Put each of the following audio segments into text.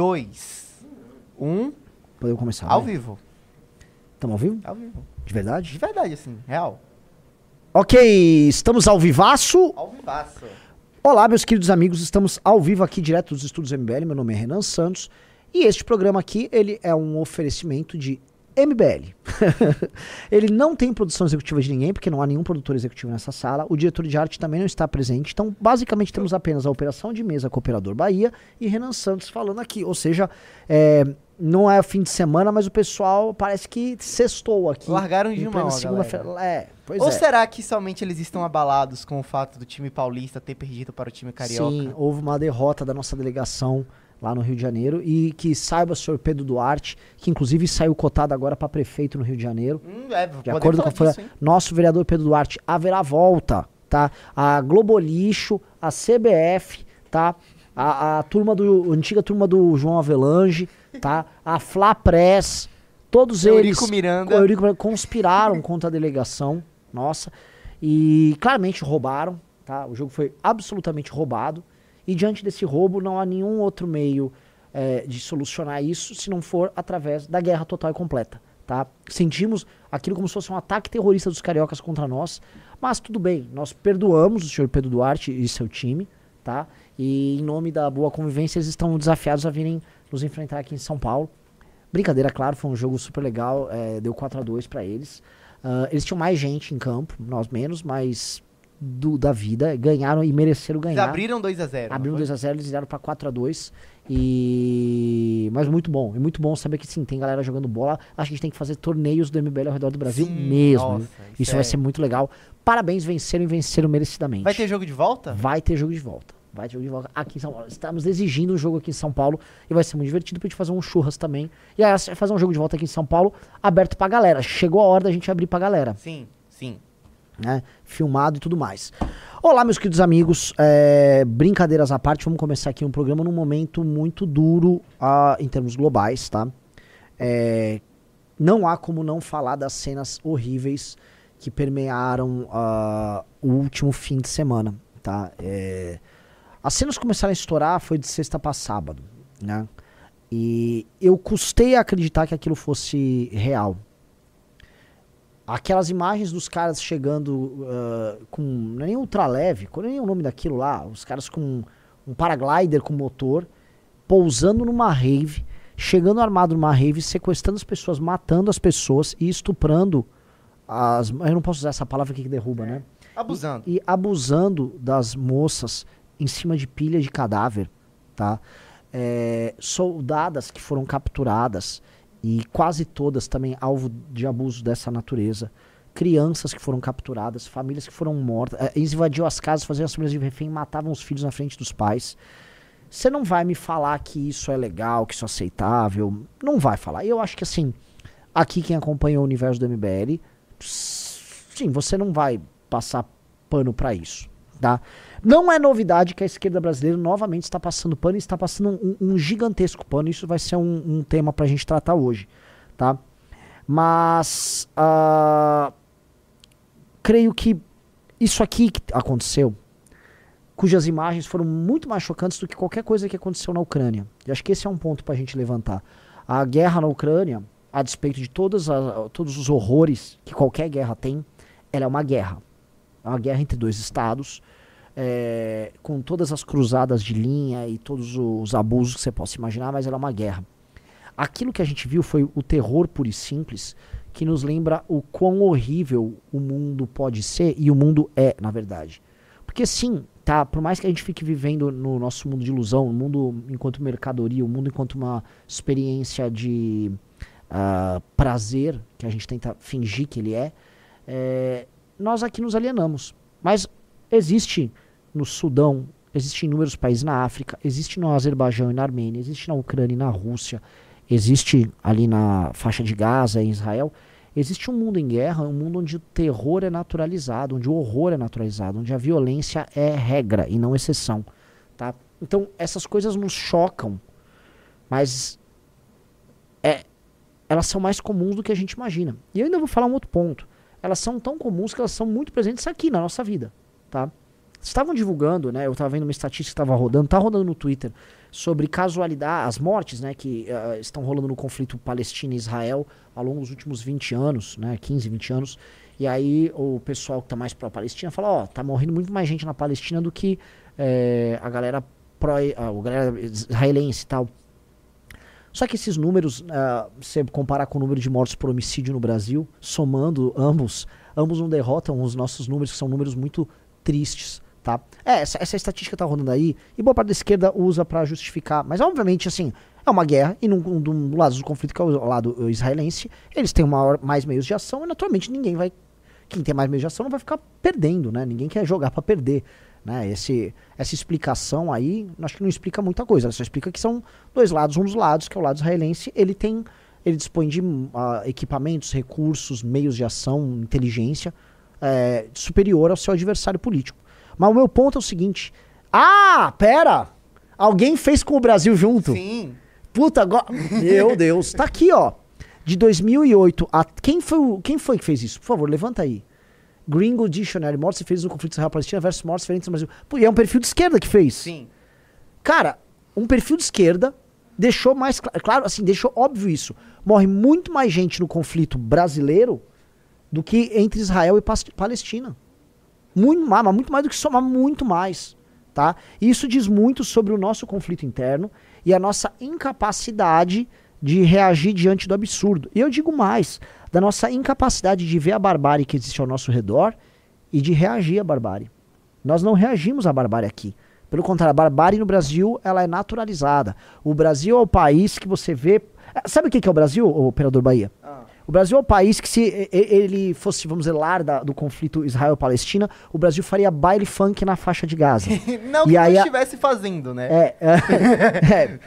dois, um, Podemos começar. ao vai. vivo. Estamos ao vivo? Ao vivo. De De verdade? verdade, assim, real. Ok, estamos ao vivaço. Ao vivaço. Olá, meus queridos amigos, estamos ao vivo aqui direto dos estúdios MBL. Meu nome é Renan Santos e este programa aqui ele é um oferecimento de MBL. ele não tem produção executiva de ninguém, porque não há nenhum produtor executivo nessa sala. O diretor de arte também não está presente. Então, basicamente, temos apenas a operação de mesa com o Operador Bahia e Renan Santos falando aqui. Ou seja, é, não é fim de semana, mas o pessoal parece que sextou aqui. Largaram de mão, segunda-feira. É, Ou é. será que somente eles estão abalados com o fato do time paulista ter perdido para o time carioca? Sim, houve uma derrota da nossa delegação lá no Rio de Janeiro e que saiba o senhor Pedro Duarte, que inclusive saiu cotado agora para prefeito no Rio de Janeiro. Hum, é, De acordo com a hein? nosso vereador Pedro Duarte, haverá volta, tá? A Globolixo, a CBF, tá? A, a turma do a antiga turma do João Avelange, tá? A Fla Press, todos Eurico eles Miranda. Eurico Miranda conspiraram contra a delegação nossa e claramente roubaram, tá? O jogo foi absolutamente roubado e diante desse roubo não há nenhum outro meio eh, de solucionar isso se não for através da guerra total e completa, tá? Sentimos aquilo como se fosse um ataque terrorista dos cariocas contra nós, mas tudo bem, nós perdoamos o senhor Pedro Duarte e seu time, tá? E em nome da boa convivência eles estão desafiados a virem nos enfrentar aqui em São Paulo. Brincadeira, claro, foi um jogo super legal, eh, deu 4 a 2 pra eles. Ah, eles tinham mais gente em campo, nós menos, mas do, da vida, ganharam e mereceram Eles ganhar. abriram 2x0. Abriram 2x0, eles viraram pra 4x2. E. Mas muito bom. É muito bom saber que sim, tem galera jogando bola. Acho que a gente tem que fazer torneios do MBL ao redor do Brasil Sim, mesmo. nossa, isso Isso é- vai ser muito legal. Parabéns, venceram e venceram merecidamente. Vai ter jogo de volta? Vai ter jogo de volta. Vai ter jogo de volta aqui em São Paulo. Estamos exigindo um jogo aqui em São Paulo e vai ser muito divertido pra gente fazer um churras também. E aí, fazer um jogo de volta aqui em São Paulo aberto pra galera. Chegou a hora da gente abrir pra galera Sim, sim. Né? Filmado e tudo mais. Olá, meus queridos amigos. É, brincadeiras à parte, vamos começar aqui um programa num momento muito duro ah, em termos globais, tá? É, não há como não falar das cenas horríveis que permearam ah, o último fim de semana, tá? É, as cenas começaram a estourar foi de sexta para sábado, né? E eu custei a acreditar que aquilo fosse real. Aquelas imagens dos caras chegando ah, com. Não é nem ultraleve, qual é nem o nome daquilo lá. Os caras com um paraglider com motor, pousando numa rave, chegando armado numa rave, sequestrando as pessoas, matando as pessoas e estuprando as. Eu não posso usar essa palavra aqui que derruba, né? Abusando. e abusando das moças em cima de pilha de cadáver, tá? É, soldadas que foram capturadas e quase todas também alvo de abuso dessa natureza. Crianças que foram capturadas, famílias que foram mortas. Eles invadiam as casas, faziam as famílias de refém, matavam os filhos na frente dos pais. Você não vai me falar que isso é legal, que isso é aceitável. Não vai falar. Eu acho que assim, aqui quem acompanha o universo do MBL, sim, você não vai passar pano pra isso, tá? Não é novidade que a esquerda brasileira novamente está passando pano e está passando um, um gigantesco pano. Isso vai ser um, um tema pra gente tratar hoje, tá? Mas ah, creio que isso aqui que aconteceu, cujas imagens foram muito mais chocantes do que qualquer coisa que aconteceu na Ucrânia. E acho que esse é um ponto pra gente levantar. A guerra na Ucrânia, a despeito de todas a- todos os horrores que qualquer guerra tem, ela é uma guerra. É uma guerra entre dois estados, é, com todas as cruzadas de linha e todos os abusos que você possa imaginar, mas ela é uma guerra. Aquilo que a gente viu foi o terror puro e simples, que nos lembra o quão horrível o mundo pode ser e o mundo é, na verdade. Porque sim, tá, por mais que a gente fique vivendo no nosso mundo de ilusão, o mundo enquanto mercadoria, o mundo enquanto uma experiência de ah, prazer, que a gente tenta fingir que ele é, é, nós aqui nos alienamos. Mas existe no Sudão, existe em inúmeros países na África, existe no Azerbaijão e na Armênia, existe na Ucrânia e na Rússia, existe ali na faixa de Gaza em Israel. Existe um mundo em guerra, um mundo onde o terror é naturalizado, onde o horror é naturalizado, onde a violência é regra e não exceção, tá? Então essas coisas nos chocam, mas é, elas são mais comuns do que a gente imagina. E eu ainda vou falar um outro ponto. Elas são tão comuns que elas são muito presentes aqui na nossa vida, tá? Estavam divulgando, né? Eu estava vendo uma estatística que estava rodando, tá rodando no Twitter, sobre casualidade, as mortes né, que uh, estão rolando no conflito Palestina e Israel ao longo dos últimos 20 anos, né, 15, 20 anos. E aí o pessoal que está mais pró Palestina fala, ó, oh, tá morrendo muito mais gente na Palestina do que é, a galera pró, a galera israelense e tal. Só que esses números, uh, você comparar com o número de mortos por homicídio no Brasil, somando ambos, ambos não derrotam os nossos números, que são números muito tristes, tá? É, essa, essa estatística tá rodando aí, e boa parte da esquerda usa para justificar, mas obviamente, assim, é uma guerra, e num, do lado do conflito, que é o lado israelense, eles têm maior, mais meios de ação, e naturalmente ninguém vai, quem tem mais meios de ação não vai ficar perdendo, né? Ninguém quer jogar para perder. Né? Esse, essa explicação aí, acho que não explica muita coisa. Ela só explica que são dois lados. Um dos lados, que é o lado israelense, ele tem. Ele dispõe de uh, equipamentos, recursos, meios de ação, inteligência é, superior ao seu adversário político. Mas o meu ponto é o seguinte: Ah, pera! Alguém fez com o Brasil junto? Sim. Puta, agora. Meu Deus. Tá aqui, ó. De 2008 a. Quem foi, quem foi que fez isso? Por favor, levanta aí. Gringo Dictionary, mortes feridos no conflito Israel-Palestina versus mortes feridos no Brasil. Pô, e é um perfil de esquerda que fez. Sim. Cara, um perfil de esquerda deixou mais cl claro, assim, deixou óbvio isso. Morre muito mais gente no conflito brasileiro do que entre Israel e Palestina. Muito mais, mas muito mais do que somar muito mais, tá? Isso diz muito sobre o nosso conflito interno e a nossa incapacidade de reagir diante do absurdo. E eu digo mais, da nossa incapacidade de ver a barbárie que existe ao nosso redor e de reagir à barbárie. Nós não reagimos à barbárie aqui. Pelo contrário, a barbárie no Brasil ela é naturalizada. O Brasil é o país que você vê. Eh, sabe o que é o Brasil, o operador Bahia? Ah. O Brasil é o país que, se ele fosse, vamos dizer, lar da, do conflito Israel-Palestina, o Brasil faria baile funk na faixa de Gaza. não e que aí, estivesse fazendo, né? É, é, é.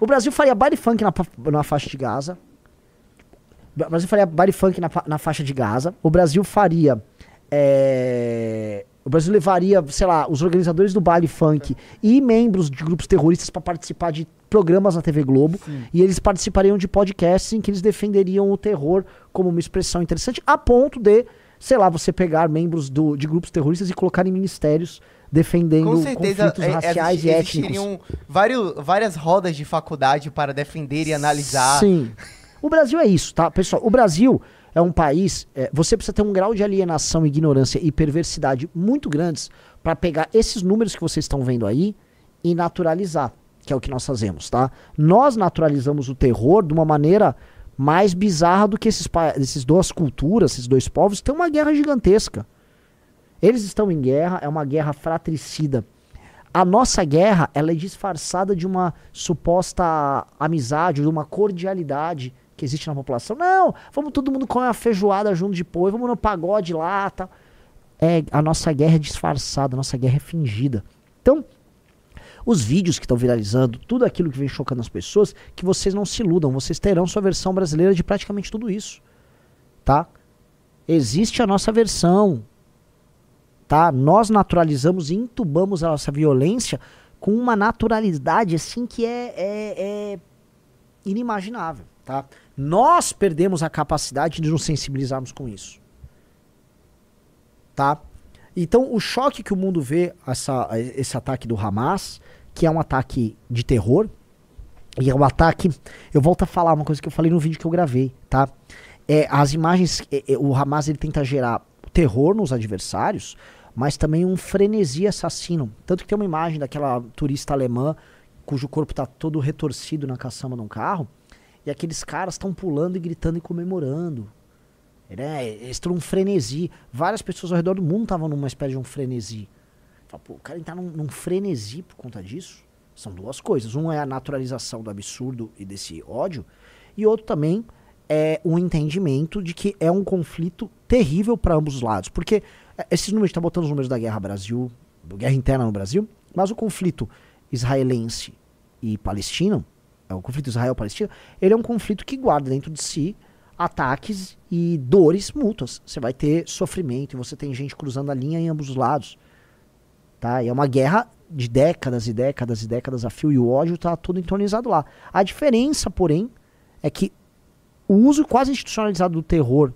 O Brasil faria baile funk na, na faixa de Gaza. O Brasil faria baile funk na, na faixa de Gaza. O Brasil faria. É, o Brasil levaria, sei lá, os organizadores do baile funk e membros de grupos terroristas para participar de programas na TV Globo. Sim. E eles participariam de podcasts em que eles defenderiam o terror como uma expressão interessante, a ponto de, sei lá, você pegar membros do, de grupos terroristas e colocar em ministérios defendendo Com certeza, conflitos é, raciais e étnicos. Vários, várias rodas de faculdade para defender e analisar. Sim. O Brasil é isso, tá? Pessoal, o Brasil é um país. É, você precisa ter um grau de alienação, ignorância e perversidade muito grandes para pegar esses números que vocês estão vendo aí e naturalizar, que é o que nós fazemos, tá? Nós naturalizamos o terror de uma maneira mais bizarra do que esses, esses duas culturas, esses dois povos, tem uma guerra gigantesca. Eles estão em guerra, é uma guerra fratricida. A nossa guerra, ela é disfarçada de uma suposta amizade, de uma cordialidade que existe na população. Não, vamos todo mundo comer uma feijoada junto depois, vamos no pagode lá, tal. É, a nossa guerra é disfarçada, a nossa guerra é fingida. Então, os vídeos que estão viralizando, tudo aquilo que vem chocando as pessoas, que vocês não se iludam, vocês terão sua versão brasileira de praticamente tudo isso. Tá? Existe a nossa versão, tá? Nós naturalizamos e entubamos a nossa violência com uma naturalidade assim que é, é, é inimaginável, tá? Nós perdemos a capacidade de nos sensibilizarmos com isso, tá? Então o choque que o mundo vê essa, esse ataque do Hamas, que é um ataque de terror, e é um ataque. Eu volto a falar uma coisa que eu falei no vídeo que eu gravei, tá? É, as imagens, é, é, o Hamas ele tenta gerar terror nos adversários, mas também um frenesi assassino. Tanto que tem uma imagem daquela turista alemã cujo corpo está todo retorcido na caçamba de um carro, e aqueles caras estão pulando e gritando e comemorando. Né? Eles estão frenesi. Várias pessoas ao redor do mundo estavam numa espécie de um frenesi. Fala, o cara está num, num frenesi por conta disso. São duas coisas. Um é a naturalização do absurdo e desse ódio, e outro também é um entendimento de que é um conflito terrível para ambos os lados. Porque é, esses números, está botando os números da guerra Brasil, guerra interna no Brasil, mas o conflito israelense e palestino, é o conflito Israel-Palestina, ele é um conflito que guarda dentro de si ataques e dores mútuas. Você vai ter sofrimento e você tem gente cruzando a linha em ambos os lados. Tá? E é uma guerra de décadas e décadas e décadas a fio e o ódio está todo entronizado lá. A diferença, porém, é que o uso quase institucionalizado do terror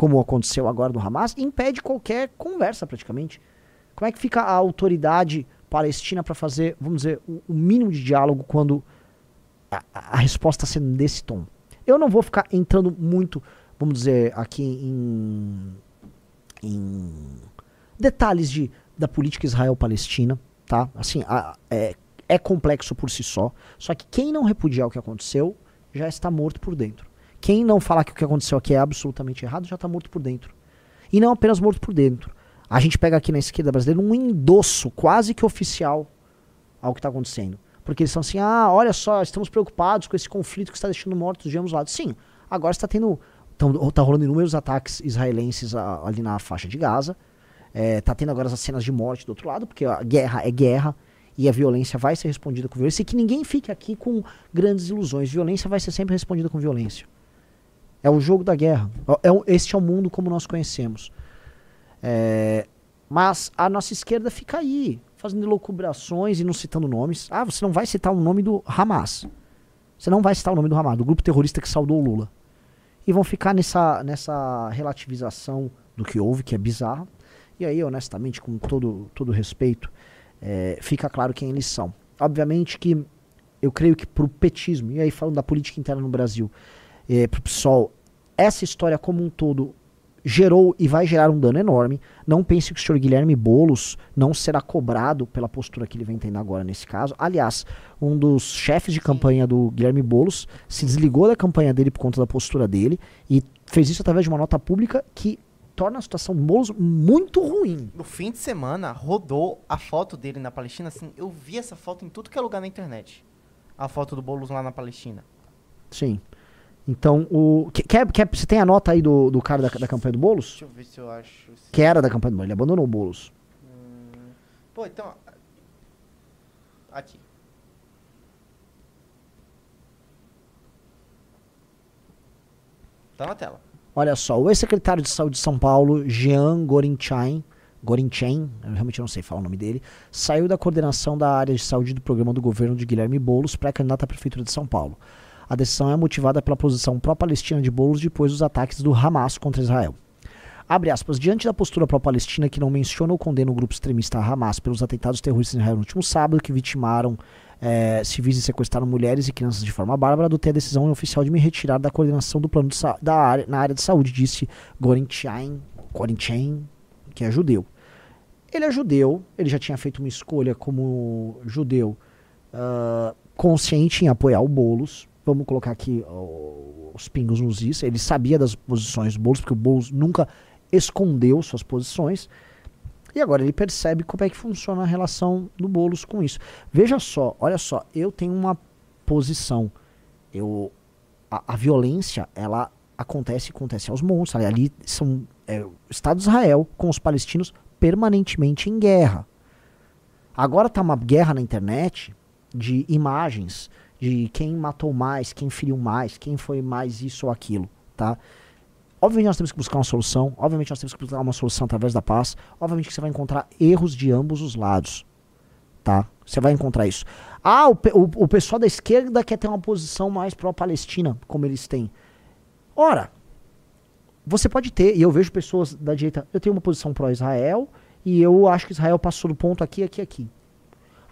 como aconteceu agora do Hamas, impede qualquer conversa praticamente. Como é que fica a autoridade Palestina para fazer, vamos dizer, o, o, mínimo de diálogo quando a, a resposta está sendo desse tom. Eu não vou ficar entrando muito, vamos dizer, aqui em, em detalhes de, da política Israel-Palestina, tá? Assim, a, é, é complexo por si só. Só que quem não repudiar o que aconteceu já está morto por dentro. Quem não falar que o que aconteceu aqui é absolutamente errado já está morto por dentro. E não apenas morto por dentro. A gente pega aqui na esquerda brasileira um endosso quase que oficial ao que está acontecendo. Porque eles são assim, ah, olha só, estamos preocupados com esse conflito que está deixando mortos de ambos lados. Sim, agora está tendo. Está rolando inúmeros ataques israelenses ali na faixa de Gaza. É, tá tendo agora as cenas de morte do outro lado, porque a guerra é guerra e a violência vai ser respondida com violência. E que ninguém fique aqui com grandes ilusões. Violência vai ser sempre respondida com violência. É o jogo da guerra. É, é, este é o mundo como nós conhecemos. É, mas a nossa esquerda fica aí, fazendo locubrações e não citando nomes. Ah, você não vai citar o nome do Hamas. Você não vai citar o nome do Hamas, do grupo terrorista que saudou o Lula. E vão ficar nessa, nessa relativização do que houve, que é bizarro. E aí, honestamente, com todo, todo respeito, é, fica claro quem eles são. Obviamente que eu creio que para o petismo, e aí falando da política interna no Brasil, é, para o PSOL, essa história como um todo gerou e vai gerar um dano enorme. Não pense que o senhor Guilherme Bolos não será cobrado pela postura que ele vem tendo agora nesse caso. Aliás, um dos chefes de campanha do Guilherme Bolos se desligou da campanha dele por conta da postura dele e fez isso através de uma nota pública que torna a situação do Boulos muito ruim. No fim de semana, rodou a foto dele na Palestina. Assim, eu vi essa foto em tudo que é lugar na internet. A foto do Boulos lá na Palestina. Sim. Então, o. Quer, quer, você tem a nota aí do, do cara da, da campanha do Boulos? Deixa eu ver se eu acho. Se... Que era da campanha do Boulos, ele abandonou o Boulos. Hum, pô, então. Aqui. Tá na tela. Olha só, o ex-secretário de Saúde de São Paulo, Jean Gorinchain, Gorinchen, eu realmente não sei falar o nome dele, saiu da coordenação da área de saúde do programa do governo de Guilherme Boulos, pré-candidato à Prefeitura de São Paulo. A decisão é motivada pela posição pró-palestina de Boulos depois dos ataques do Hamas contra Israel. Abre aspas, diante da postura pró-palestina que não menciona ou condena o grupo extremista Hamas pelos atentados terroristas em Israel no último sábado, que vitimaram é, civis e sequestraram mulheres e crianças de forma bárbara, adotei a decisão oficial de me retirar da coordenação do plano da área, na área de saúde, disse Gorinchain, Gorinchain, que é judeu. Ele é judeu, ele já tinha feito uma escolha como judeu uh, consciente em apoiar o Boulos, vamos colocar aqui os pingos nos is. Ele sabia das posições do Boulos, porque o Boulos nunca escondeu suas posições. E agora ele percebe como é que funciona a relação do Boulos com isso. Veja só, olha só, eu tenho uma posição. Eu, a, a violência, ela acontece acontece aos montes. Ali são é, o Estado de Israel com os palestinos permanentemente em guerra. Agora tá uma guerra na internet de imagens de quem matou mais, quem feriu mais, quem foi mais isso ou aquilo, tá? Obviamente nós temos que buscar uma solução, obviamente nós temos que buscar uma solução através da paz, obviamente que você vai encontrar erros de ambos os lados, tá? Você vai encontrar isso. Ah, o, o, o pessoal da esquerda quer ter uma posição mais pró-Palestina, como eles têm. Ora, você pode ter, e eu vejo pessoas da direita, eu tenho uma posição pró-Israel, e eu acho que Israel passou do ponto aqui, aqui, aqui.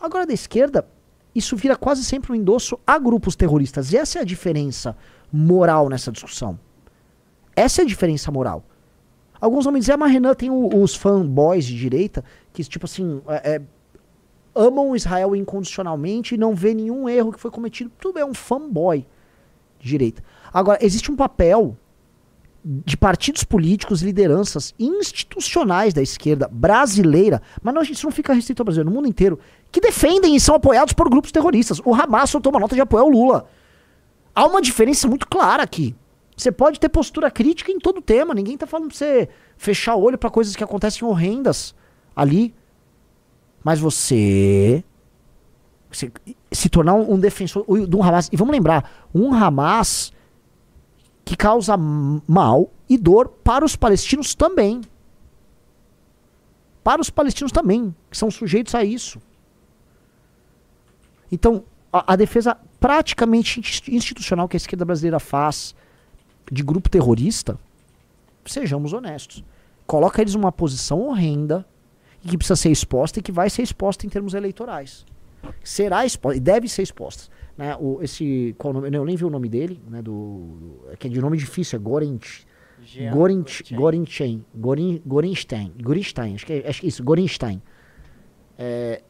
Agora da esquerda, isso vira quase sempre um endosso a grupos terroristas. E essa é a diferença moral nessa discussão. Essa é a diferença moral. Alguns vão me dizer, ah, mas Renan tem o, os fanboys de direita que, tipo assim, é, é, amam Israel incondicionalmente e não vê nenhum erro que foi cometido. Tudo é um fanboy de direita. Agora, existe um papel de partidos políticos, lideranças institucionais da esquerda brasileira, mas não, isso não fica restrito ao Brasil, no mundo inteiro, que defendem e são apoiados por grupos terroristas. O Hamas soltou uma nota de apoio ao Lula. Há uma diferença muito clara aqui. Você pode ter postura crítica em todo tema, ninguém tá falando pra você fechar o olho para coisas que acontecem horrendas ali. Mas você, se tornar um, defensor de um Hamas. E vamos lembrar, um Hamas que causa mal e dor para os palestinos também. Para os palestinos também, que são sujeitos a isso. Então, a, a defesa praticamente institucional que a esquerda brasileira faz de grupo terrorista, sejamos honestos, coloca eles numa posição horrenda e que precisa ser exposta e que vai ser exposta em termos eleitorais. Será exposta, e deve ser exposta. Né? O, esse, qual nome, eu nem vi o nome dele, né, do, do, que é de nome difícil, é Gorent, Gorent, Gorenstein, Gorin, Gorenstein, Gorenstein, acho que é, acho que é isso, Gorenstein. É,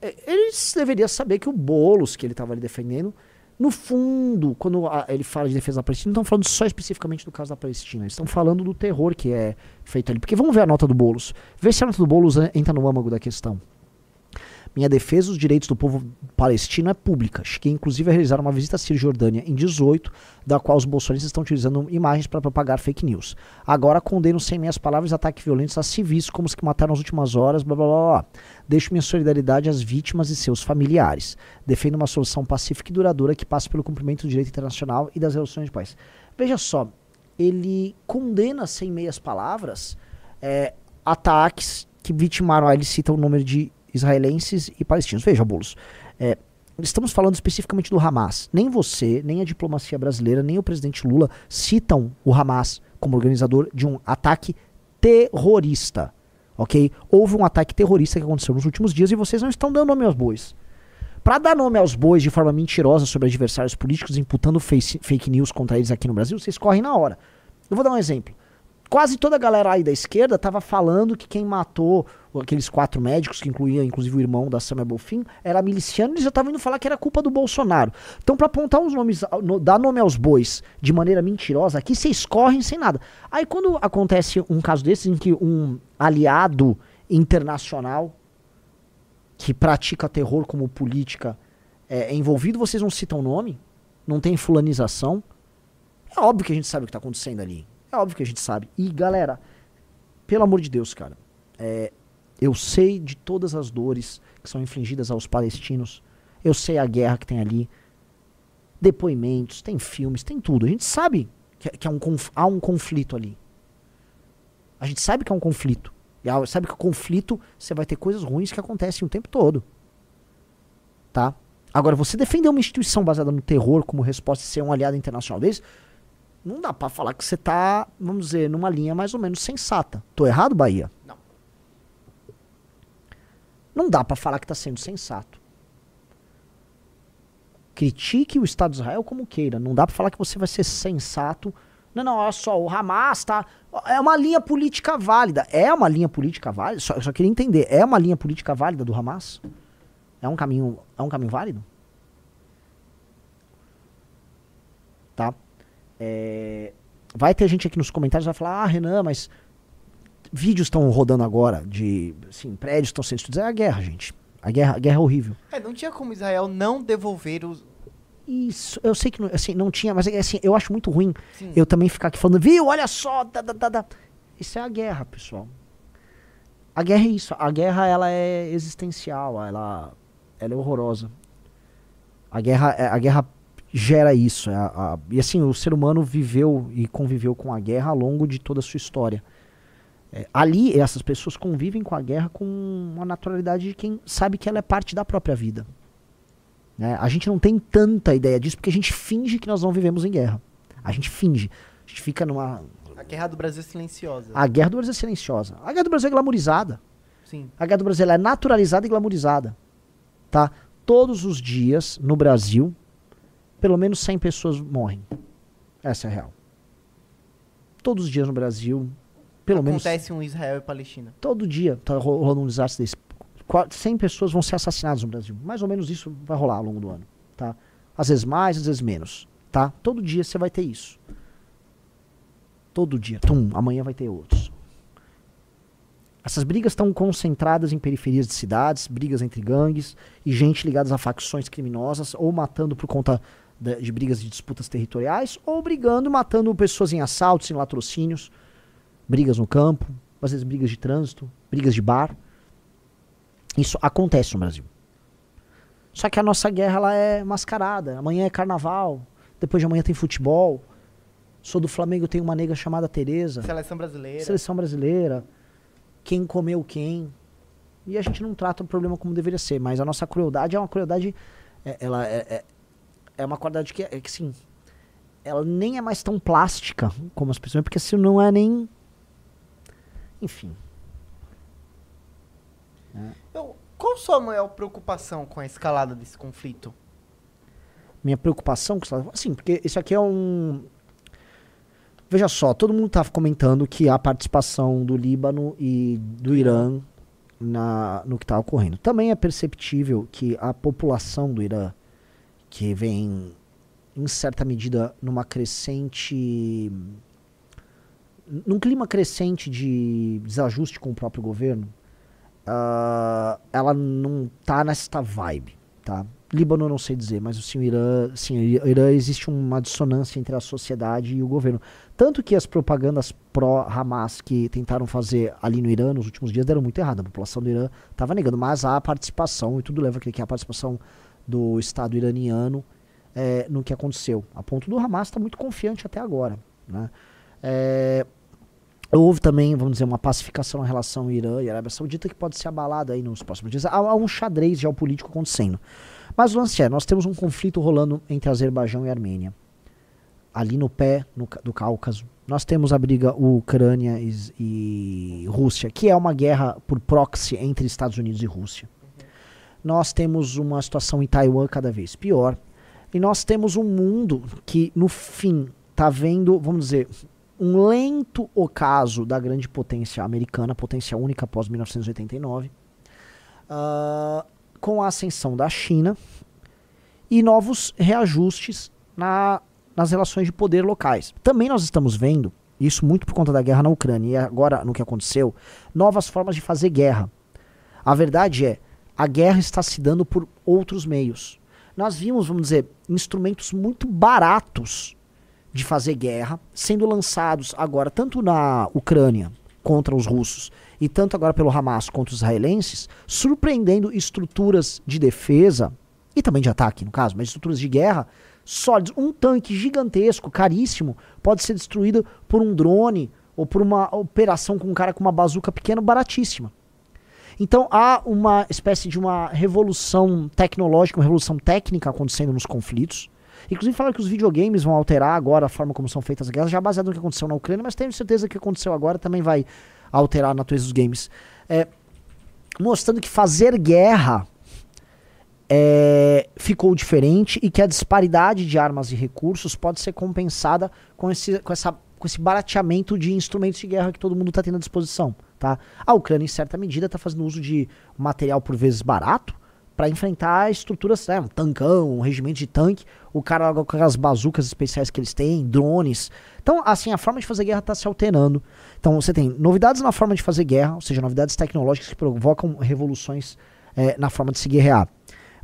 é eles deveriam saber que o Boulos que ele estava ali defendendo no fundo, quando a, ele fala de defesa da Palestina, não estão falando só especificamente do caso da Palestina. Eles estão falando do terror que é feito ali. Porque vamos ver a nota do Boulos. Vê se a nota do Boulos entra no âmago da questão. Minha defesa dos direitos do povo palestino é pública. Cheguei inclusive a realizar uma visita à Cisjordânia em 18, da qual os bolsonaristas estão utilizando imagens para propagar fake news. Agora condeno sem minhas palavras ataques violentos a civis como os que mataram nas últimas horas, blá blá blá. blá. Deixo minha solidariedade às vítimas e seus familiares. Defendo uma solução pacífica e duradoura que passe pelo cumprimento do direito internacional e das relações de paz. Veja só, ele condena sem meias palavras é, ataques que vitimaram, ele cita o número de israelenses e palestinos. Veja, Boulos, é, estamos falando especificamente do Hamas. Nem você, nem a diplomacia brasileira, nem o presidente Lula citam o Hamas como organizador de um ataque terrorista. Ok? Houve um ataque terrorista que aconteceu nos últimos dias e vocês não estão dando nome aos bois. Para dar nome aos bois de forma mentirosa sobre adversários políticos, imputando face, fake news contra eles aqui no Brasil, vocês correm na hora. Eu vou dar um exemplo. Quase toda a galera aí da esquerda estava falando que quem matou aqueles quatro médicos, que incluía inclusive o irmão da Samia Bolfin, era miliciano, eles já estavam indo falar que era culpa do Bolsonaro. Então, para apontar uns nomes, no, dar nome aos bois de maneira mentirosa, aqui vocês correm sem nada. Aí, quando acontece um caso desses em que um aliado internacional que pratica terror como política é, é envolvido, vocês não citam o nome, não tem fulanização. É óbvio que a gente sabe o que está acontecendo ali. É óbvio que a gente sabe. E galera, pelo amor de Deus, cara, é, eu sei de todas as dores que são infligidas aos palestinos. Eu sei a guerra que tem ali. Depoimentos, tem filmes, tem tudo. A gente sabe que, que é um, há um conflito ali. A gente sabe que é um conflito. E sabe que o conflito você vai ter coisas ruins que acontecem o tempo todo. Tá? Agora, você defender uma instituição baseada no terror como resposta a ser um aliado internacional desse, não dá para falar que você tá, vamos dizer, numa linha mais ou menos sensata. Tô errado, Bahia? Não. Não dá para falar que tá sendo sensato. Critique o Estado de Israel como queira. Não dá para falar que você vai ser sensato. Não, não, olha só, o Hamas tá. É uma linha política válida. É uma linha política válida? Só, só queria entender. É uma linha política válida do Hamas? É um caminho, é um caminho válido? Tá? É, vai ter gente aqui nos comentários que vai falar, ah, Renan, mas vídeos estão rodando agora de assim, prédios estão sendo estudados. É a guerra, gente. A guerra, a guerra é horrível. É, não tinha como Israel não devolver os. Isso, eu sei que não, assim, não tinha, mas assim, eu acho muito ruim Sim. eu também ficar aqui falando, viu, olha só, da, da, da, isso é a guerra, pessoal. A guerra é isso, a guerra ela é existencial, ela, ela é horrorosa. A guerra, é, a guerra gera isso. É a, a, e assim, o ser humano viveu e conviveu com a guerra ao longo de toda a sua história. É, ali, essas pessoas convivem com a guerra com uma naturalidade de quem sabe que ela é parte da própria vida. Né? A gente não tem tanta ideia disso porque a gente finge que nós não vivemos em guerra. A gente finge. A gente fica numa. A guerra do Brasil é silenciosa. A guerra do Brasil é silenciosa. A guerra do Brasil é glamourizada. Sim. A guerra do Brasil é naturalizada e glamourizada. Tá? Todos os dias no Brasil, pelo menos 100 pessoas morrem. Essa é a real. Todos os dias no Brasil, pelo Acontece menos. Acontece um Israel e Palestina. Todo dia tá rolando um desastre desse. 100 pessoas vão ser assassinadas no Brasil. Mais ou menos isso vai rolar ao longo do ano. Tá? Às vezes mais, às vezes menos. Tá? Todo dia você vai ter isso. Todo dia. Tum, amanhã vai ter outros. Essas brigas estão concentradas em periferias de cidades, brigas entre gangues e gente ligadas a facções criminosas ou matando por conta de, brigas de disputas territoriais, ou brigando, matando pessoas em assaltos, em latrocínios, brigas no campo, às vezes brigas de trânsito, brigas de bar. Isso acontece no Brasil. Só que a nossa guerra ela é mascarada. Amanhã é carnaval, depois de amanhã tem futebol. Sou do Flamengo, tenho uma nega chamada Tereza. Seleção brasileira. Seleção brasileira. Quem comeu quem. E a gente não trata o problema como deveria ser. Mas a nossa crueldade é uma crueldade. É, ela é, é, é uma qualidade que, é, que sim, ela nem é mais tão plástica como as pessoas, porque se não é nem. Enfim. Eu, qual sua maior preocupação com a escalada desse conflito? Minha preocupação com isso, assim, porque isso aqui é um. Veja só, todo mundo tá comentando que a participação do Líbano e do Irã na, no que está ocorrendo. Também é perceptível que a população do Irã, que vem em certa medida numa crescente num clima crescente de desajuste com o próprio governo, uh, ela não tá nesta vibe, tá? Líbano não sei dizer, mas o Irã, sim, Irã existe uma dissonância entre a sociedade e o governo. Tanto que as propagandas pró-Hamas que tentaram fazer ali no Irã nos últimos dias deram muito errado. A população do Irã estava negando, mas há participação, e tudo leva a crer que a participação do Estado iraniano é, no que aconteceu. A ponto do Hamas estar tá muito confiante até agora. Né? É, Houve também, vamos dizer, uma pacificação em relação Irã e Arábia Saudita que pode ser abalada aí nos próximos dias. Há, há um xadrez geopolítico acontecendo. Mas o lance é, nós temos um conflito rolando entre Azerbaijão e Armênia. Ali no pé no, do Cáucaso. Nós temos a briga Ucrânia e, e, Rússia, que é uma guerra por proxy entre Estados Unidos e Rússia. Nós temos uma situação em Taiwan cada vez pior. E nós temos um mundo que, no fim, está vendo, vamos dizer, um lento ocaso da grande potência americana, potência única após 1989, uh, ah, com a ascensão da China e novos reajustes na, nas relações de poder locais. Também nós estamos vendo, isso muito por conta da guerra na Ucrânia e agora no que aconteceu, novas formas de fazer guerra. A verdade é, a guerra está se dando por outros meios. Nós vimos, vamos dizer, instrumentos muito baratos de fazer guerra, sendo lançados agora tanto na Ucrânia contra os russos e tanto agora pelo Hamas contra os israelenses, surpreendendo estruturas de defesa e também de ataque, no caso, mas estruturas de guerra sólidas. Um tanque gigantesco, caríssimo, pode ser destruído por um drone ou por uma operação com um cara com uma bazuca pequena, baratíssima. Então há uma espécie de uma revolução tecnológica, uma revolução técnica acontecendo nos conflitos. Inclusive falaram que os videogames vão alterar agora a forma como são feitas as guerras, já baseado no que aconteceu na Ucrânia, mas tenho certeza que o que aconteceu agora também vai alterar a natureza dos games. É, mostrando que fazer guerra é, ficou diferente e que a disparidade de armas e recursos pode ser compensada com esse, com essa, com esse barateamento de instrumentos de guerra que todo mundo está tendo à disposição. Tá? A Ucrânia, em certa medida, está fazendo uso de material por vezes barato, para enfrentar estruturas, né, um tancão, um regimento de tanque, o cara com aquelas bazucas especiais que eles têm, drones. Então, assim, a forma de fazer guerra está se alterando. Então, você tem novidades na forma de fazer guerra, ou seja, novidades tecnológicas que provocam revoluções é, na forma de se guerrear.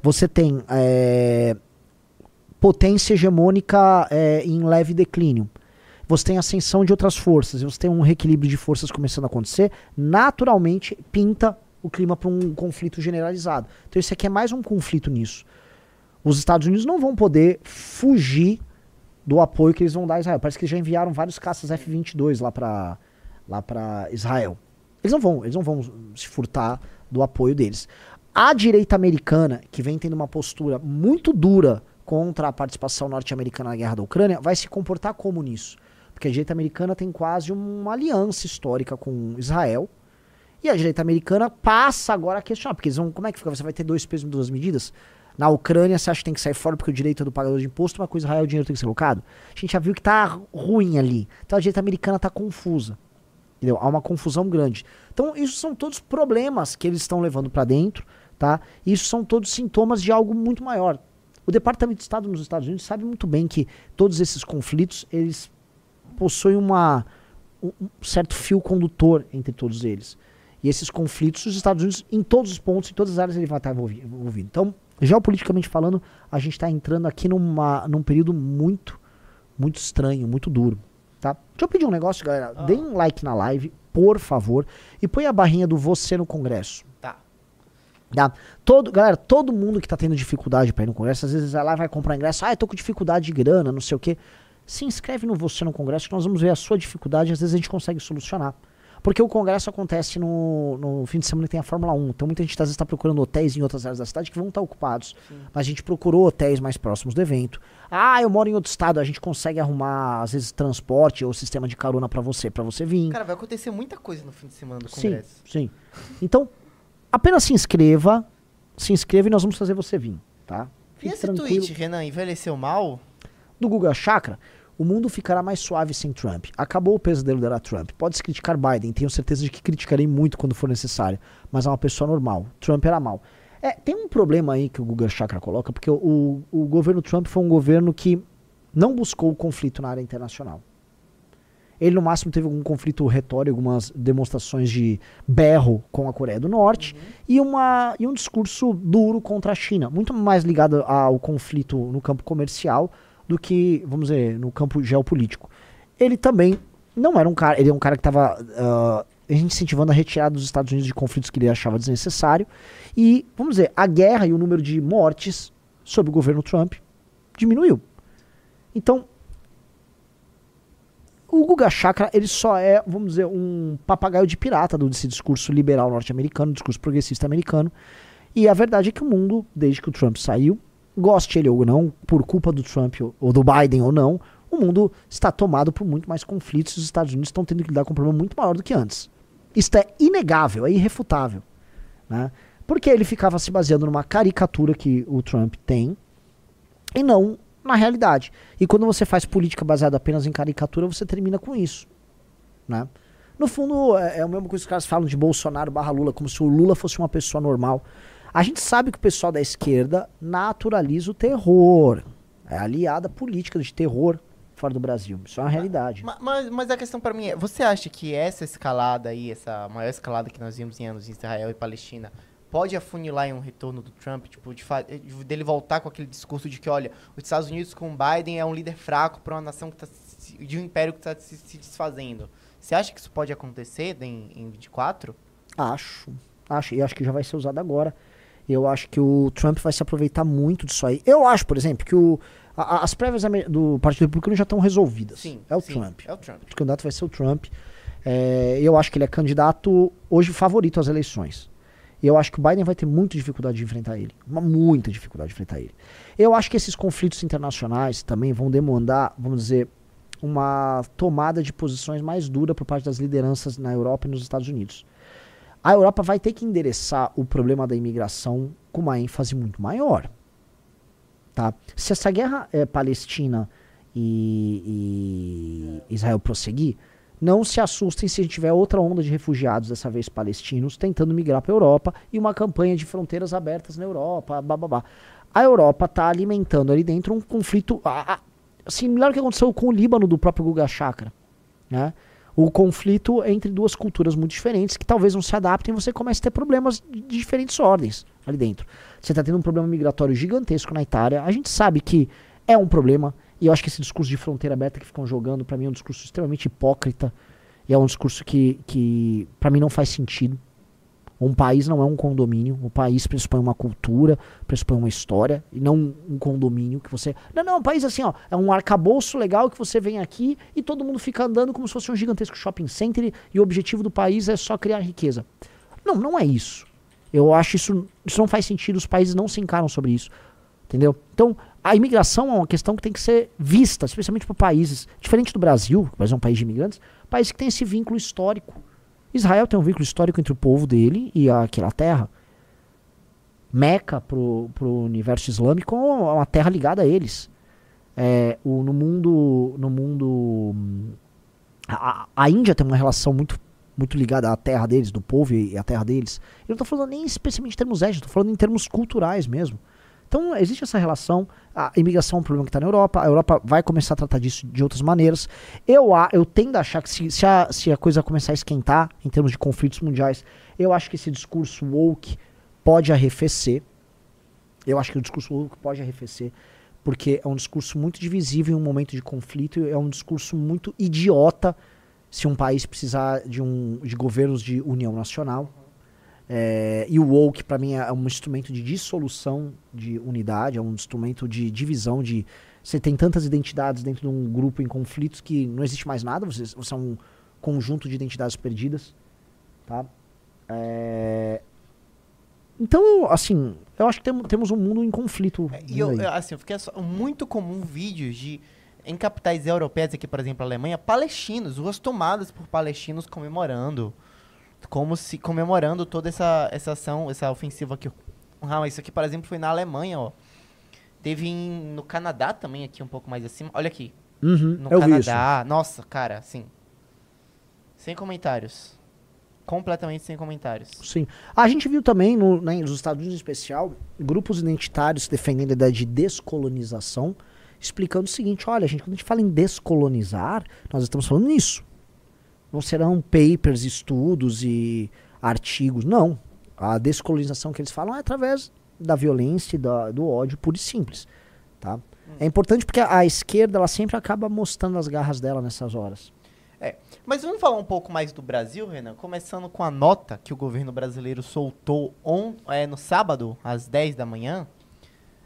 Você tem é, potência hegemônica é, em leve declínio. Você tem ascensão de outras forças, você tem um reequilíbrio de forças começando a acontecer. Naturalmente, pinta o clima para um conflito generalizado. Então isso aqui é mais um conflito nisso. Os Estados Unidos não vão poder fugir do apoio que eles vão dar a Israel. Parece que já enviaram vários caças F-22 lá para lá para Israel. Eles não vão, eles não vão se furtar do apoio deles. A direita americana, que vem tendo uma postura muito dura contra a participação norte-americana na guerra da Ucrânia, vai se comportar como nisso? Porque a direita americana tem quase uma aliança histórica com Israel, e a direita americana passa agora a questionar, porque eles vão, como é que fica? Você vai ter dois pesos e duas medidas? Na Ucrânia, você acha que tem que sair fora porque o direito é do pagador de imposto, mas com Israel o dinheiro tem que ser colocado? A gente já viu que tá ruim ali. Então a direita americana tá confusa. Entendeu? Há uma confusão grande. Então, isso são todos problemas que eles estão levando para dentro, tá? Isso são todos sintomas de algo muito maior. O Departamento de Estado nos Estados Unidos sabe muito bem que todos esses conflitos, eles possuem uma, um certo fio condutor entre todos eles. E esses conflitos, os Estados Unidos, em todos os pontos, em todas as áreas, ele vai estar envolvido. Então, geopoliticamente falando, a gente está entrando aqui numa, num período muito, muito estranho, muito duro. Tá? Deixa eu pedir um negócio, galera. Ah. Deem um like na live, por favor. E põe a barrinha do você no Congresso. Tá. Tá? Todo, galera, todo mundo que está tendo dificuldade para ir no Congresso, às vezes vai lá vai comprar ingresso. Ah, eu tô com dificuldade de grana, não sei o quê. Se inscreve no Você no Congresso que nós vamos ver a sua dificuldade. Às vezes a gente consegue solucionar. Porque o congresso acontece no, no fim de semana que tem a Fórmula 1. Então muita gente às vezes está procurando hotéis em outras áreas da cidade que vão estar tá ocupados. Sim. Mas a gente procurou hotéis mais próximos do evento. Ah, eu moro em outro estado, a gente consegue arrumar, às vezes, transporte ou sistema de carona para você, para você vir. Cara, vai acontecer muita coisa no fim de semana do congresso. Sim, sim. Então, apenas se inscreva, se inscreva e nós vamos fazer você vir, tá? E Fique esse tranquilo. tweet, Renan, envelheceu mal? Do Guga Chakra, o mundo ficará mais suave sem Trump. Acabou o pesadelo da era Trump. Pode-se criticar Biden, tenho certeza de que criticarei muito quando for necessário, mas é uma pessoa normal. Trump era mal. É, tem um problema aí que o Guga Chakra coloca, porque o, o, governo Trump foi um governo que não buscou o conflito na área internacional. Ele, no máximo, teve algum conflito retórico, algumas demonstrações de berro com a Coreia do Norte e, uma, e um discurso duro contra a China, muito mais ligado ao conflito no campo comercial do que, vamos dizer, no campo geopolítico. Ele também não era um cara, ele é um cara que estava incentivando a retirada dos Estados Unidos de conflitos que ele achava desnecessário. E, vamos dizer, a guerra e o número de mortes sob o governo Trump diminuiu. Então, o Guga Chakra, ele só é, vamos dizer, um papagaio de pirata desse discurso liberal norte-americano, discurso progressista americano. E a verdade é que o mundo, desde que o Trump saiu, goste ele ou não, por culpa do Trump ou- do Biden ou não, o mundo está tomado por muito mais conflitos e os Estados Unidos estão tendo que lidar com um problema muito maior do que antes. Isto é inegável, é irrefutável. Né? Porque ele ficava se baseando numa caricatura que o Trump tem e não na realidade. E quando você faz política baseada apenas em caricatura, você termina com isso. Né? No fundo, é é mesma coisa que os caras falam de Bolsonaro barra Lula, como se o Lula fosse uma pessoa normal. A gente sabe que o pessoal da esquerda naturaliza o terror. É aliada política de terror fora do Brasil. Isso é uma realidade. Ma- Mas, mas a questão pra mim é, você acha que essa escalada aí, essa maior escalada que nós vimos em anos em Israel e Palestina, pode afunilar em um retorno do Trump, tipo, de de- dele voltar com aquele discurso de que, olha, os Estados Unidos com o Biden é um líder fraco para uma nação que tá se- de um império que está se, se desfazendo. Você acha que isso pode acontecer em, em 24? Acho. Acho. E acho que já vai ser usado agora. Eu acho que o Trump vai se aproveitar muito disso aí. Eu acho, por exemplo, que o, a- as prévias do Partido Republicano já estão resolvidas. Sim. É o sim, Trump. É o Trump. O candidato vai ser o Trump. É, eu acho que ele é candidato hoje favorito às eleições. Eu acho que o Biden vai ter muita dificuldade de enfrentar ele. Uma muita dificuldade de enfrentar ele. Eu acho que esses conflitos internacionais também vão demandar, vamos dizer, uma tomada de posições mais dura por parte das lideranças na Europa e nos Estados Unidos. A Europa vai ter que endereçar o problema da imigração com uma ênfase muito maior. Tá? Se essa guerra é, Palestina e, e Israel prosseguir, não se assustem se a gente tiver outra onda de refugiados, dessa vez palestinos, tentando migrar para a Europa e uma campanha de fronteiras abertas na Europa, bababá. A Europa está alimentando ali dentro um conflito ah, ah, similar ao que aconteceu com o Líbano do próprio Guga Chakra. Né? O conflito entre duas culturas muito diferentes que talvez não se adaptem e você começa a ter problemas de diferentes ordens ali dentro. Você está tendo um problema migratório gigantesco na Itália. A gente sabe que é um problema. E eu acho que esse discurso de fronteira aberta que ficam jogando, para mim, é um discurso extremamente hipócrita. E é um discurso que, que para mim, não faz sentido. Um país não é um condomínio. O país pressupõe uma cultura, pressupõe uma história, e não um condomínio que você. Não, não, um país assim, ó. É um arcabouço legal que você vem aqui e todo mundo fica andando como se fosse um gigantesco shopping center e, o objetivo do país é só criar riqueza. Não, não é isso. Eu acho isso. Isso não faz sentido, os países não se encaram sobre isso. Entendeu? Então, a imigração é uma questão que tem que ser vista, especialmente por países, diferente do Brasil, que o Brasil é um país de imigrantes, país que tem esse vínculo histórico. Israel tem um vínculo histórico entre o povo dele e aquela terra. Meca pro, pro universo islâmico é uma terra ligada a eles. É, o, no mundo. No mundo. A, a Índia tem uma relação muito, muito ligada à terra deles, do povo e, à terra deles. Eu não estou falando nem especialmente em termos étnicos, estou falando em termos culturais mesmo. Então, existe essa relação. A imigração é um problema que está na Europa. A Europa vai começar a tratar disso de outras maneiras. Eu, eu tendo a achar que se, se, a, se a coisa começar a esquentar em termos de conflitos mundiais, eu acho que esse discurso woke pode arrefecer. Eu acho que o discurso woke pode arrefecer. Porque é um discurso muito divisível em um momento de conflito. e É um discurso muito idiota se um país precisar de, um, de governos de união nacional. É, e o woke, para mim, é um instrumento de dissolução de unidade, é um instrumento de divisão de. Você tem tantas identidades dentro de um grupo em conflitos que não existe mais nada, você, você é um conjunto de identidades perdidas. Tá? É, então, assim, eu acho que tem- temos um mundo em conflito. É, E vindo eu, eu, assim, eu fiquei só, muito comum vídeos de em capitais europeias aqui, por exemplo, a Alemanha, palestinos, ruas tomadas por palestinos comemorando. Como se comemorando toda essa, essa ação, essa ofensiva o Hamas, isso aqui, por exemplo, foi na Alemanha, ó. Teve em, no Canadá também, aqui um pouco mais acima. Olha aqui. Uhum, No. Canadá. Nossa, cara, assim. Sem comentários. Completamente sem comentários. Sim. A gente viu também, no, né, nos Estados Unidos em especial, grupos identitários defendendo a ideia de descolonização, explicando o seguinte: olha, gente, quando a gente fala em descolonizar, nós estamos falando nisso. Não serão papers, estudos e artigos. Não. A descolonização que eles falam é através da violência e da- do ódio puro e simples. Tá? É importante porque a, a esquerda ela sempre acaba mostrando as garras dela nessas horas. Mas vamos falar um pouco mais do Brasil, Renan? Começando com a nota que o governo brasileiro soltou on, é, no sábado, às 10 da manhã.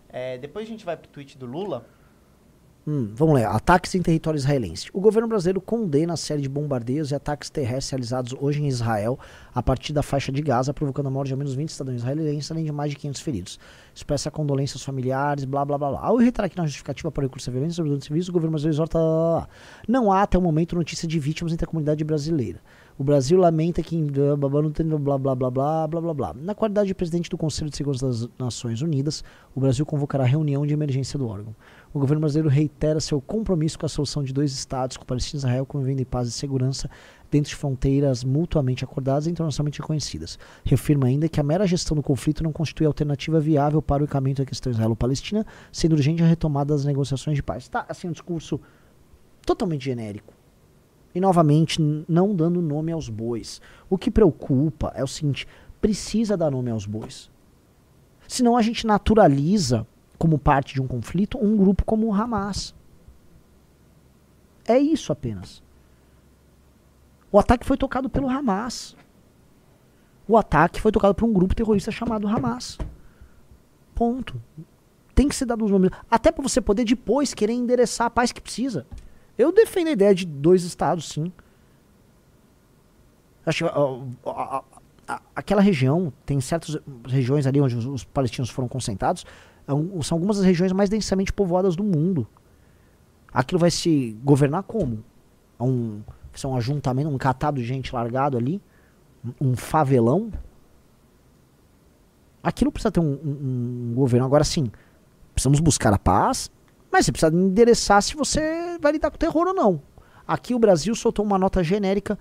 É, depois a gente vai pro tweet do Lula. Hum, vamos lá. Ataques em território israelense. O governo brasileiro condena a série de bombardeios e ataques terrestres realizados hoje em Israel a partir da faixa de Gaza, provocando a morte de ao menos 20 cidadãos israelenses, além de mais de 500 feridos. Expressa condolências familiares, blá blá blá blá. Ao reiterar aqui na justificativa para o recurso à violência sobre os civis, o governo brasileiro exorta. Não há até o momento notícia de vítimas entre a comunidade brasileira. O Brasil lamenta que blá blá blá blá blá blá blá. Na qualidade de presidente do Conselho de Segurança das Nações Unidas, o Brasil convocará reunião de emergência do órgão. O governo brasileiro reitera seu compromisso com a solução de dois estados, com Palestina e Israel, convivendo em paz e segurança dentro de fronteiras mutuamente acordadas e internacionalmente reconhecidas. Reafirma ainda que a mera gestão do conflito não constitui alternativa viável para o encaminhamento da questão israelo-palestina, sendo urgente a retomada das negociações de paz. Tá, assim, um discurso totalmente genérico. E novamente, não dando nome aos bois. O que preocupa é o seguinte: precisa dar nome aos bois. Senão a gente naturaliza, como parte de um conflito, um grupo como o Hamas. É isso apenas. O ataque foi tocado pelo Hamas. O ataque foi tocado por um grupo terrorista chamado Hamas. Ponto. Tem que ser dado os nomes. Até para você poder depois querer endereçar a paz que precisa. Eu defendo a ideia de dois estados, sim. Acho aquela região, tem certas regiões ali onde os, os palestinos foram concentrados, são algumas das regiões mais densamente povoadas do mundo. Aquilo vai se governar como? É um, ser um ajuntamento, um catado de gente largado ali? Um, favelão? Aquilo precisa ter um, um- um governo. Agora sim, precisamos buscar a paz, mas você precisa endereçar se você vai lidar com terror ou não. Aqui o Brasil soltou uma nota genérica,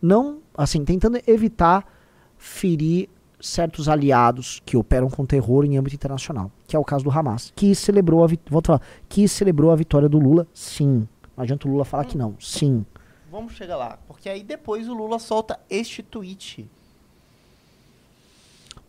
não, assim, tentando evitar ferir certos aliados que operam com terror em âmbito internacional, que é o caso do Hamas, que celebrou a, a falar, que celebrou a vitória do Lula, sim. Não adianta o Lula falar que não, sim. Vamos chegar lá. Porque aí depois o Lula solta este tweet.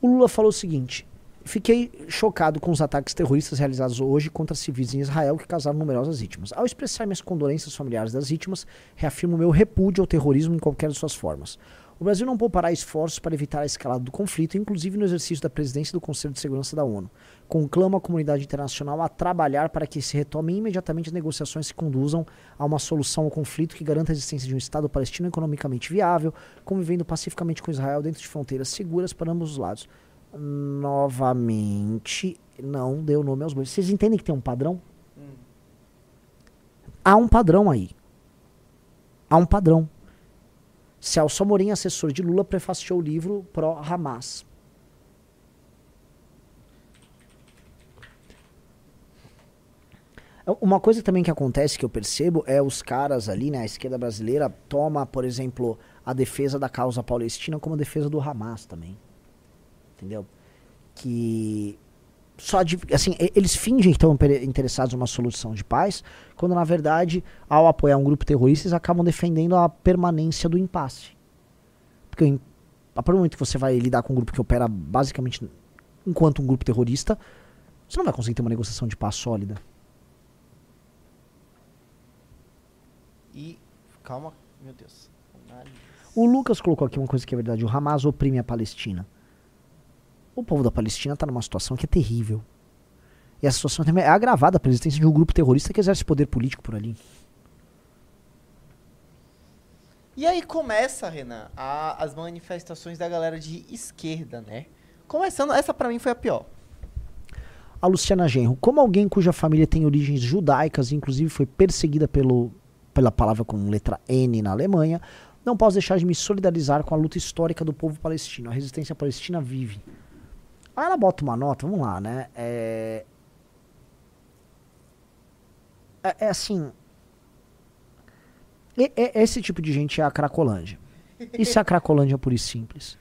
O Lula falou o seguinte: Fiquei chocado com os ataques terroristas realizados hoje contra civis em Israel que causaram numerosas vítimas. Ao expressar minhas condolências familiares das vítimas, reafirmo meu repúdio ao terrorismo em qualquer de suas formas. O Brasil não poupará esforços para evitar a escalada do conflito, inclusive no exercício da presidência do Conselho de Segurança da ONU. Conclamo a comunidade internacional a trabalhar para que se retomem imediatamente as negociações que conduzam a uma solução ao conflito que garanta a existência de um Estado palestino economicamente viável, convivendo pacificamente com Israel dentro de fronteiras seguras para ambos os lados novamente não deu nome aos bois. Vocês entendem que tem um padrão? Há um padrão aí. Há um padrão. Celso Amorim, assessor de Lula, prefaciou o livro pró-Hamas. Uma coisa também que acontece que eu percebo é os caras ali, né, a esquerda brasileira toma, por exemplo, a defesa da causa palestina como a defesa do Hamas também entendeu? Que só de, assim, eles fingem que estão interessados numa solução de paz, quando na verdade, ao apoiar um grupo terrorista, eles acabam defendendo a permanência do impasse. Porque em- a partir do momento que você vai lidar com um grupo que opera basicamente enquanto um grupo terrorista, você não vai conseguir ter uma negociação de paz sólida. E. Calma, meu Deus. O Lucas colocou aqui uma coisa que é verdade: o Hamas oprime a Palestina. O povo da Palestina está numa situação que é terrível. E essa situação é agravada pela existência de um grupo terrorista que exerce poder político por ali. E aí começa, Renan, a- as manifestações da galera de esquerda, né? Começando, essa pra mim foi a pior. A Luciana Genro, como alguém cuja família tem origens judaicas e inclusive foi perseguida pelo, pela palavra com letra N na Alemanha, Não posso deixar de me solidarizar com a luta histórica do povo palestino. A resistência palestina vive. Aí ela bota uma nota, vamos lá, né? É, é, é assim. É, esse tipo de gente é a Cracolândia. Isso é a Cracolândia pura e simples.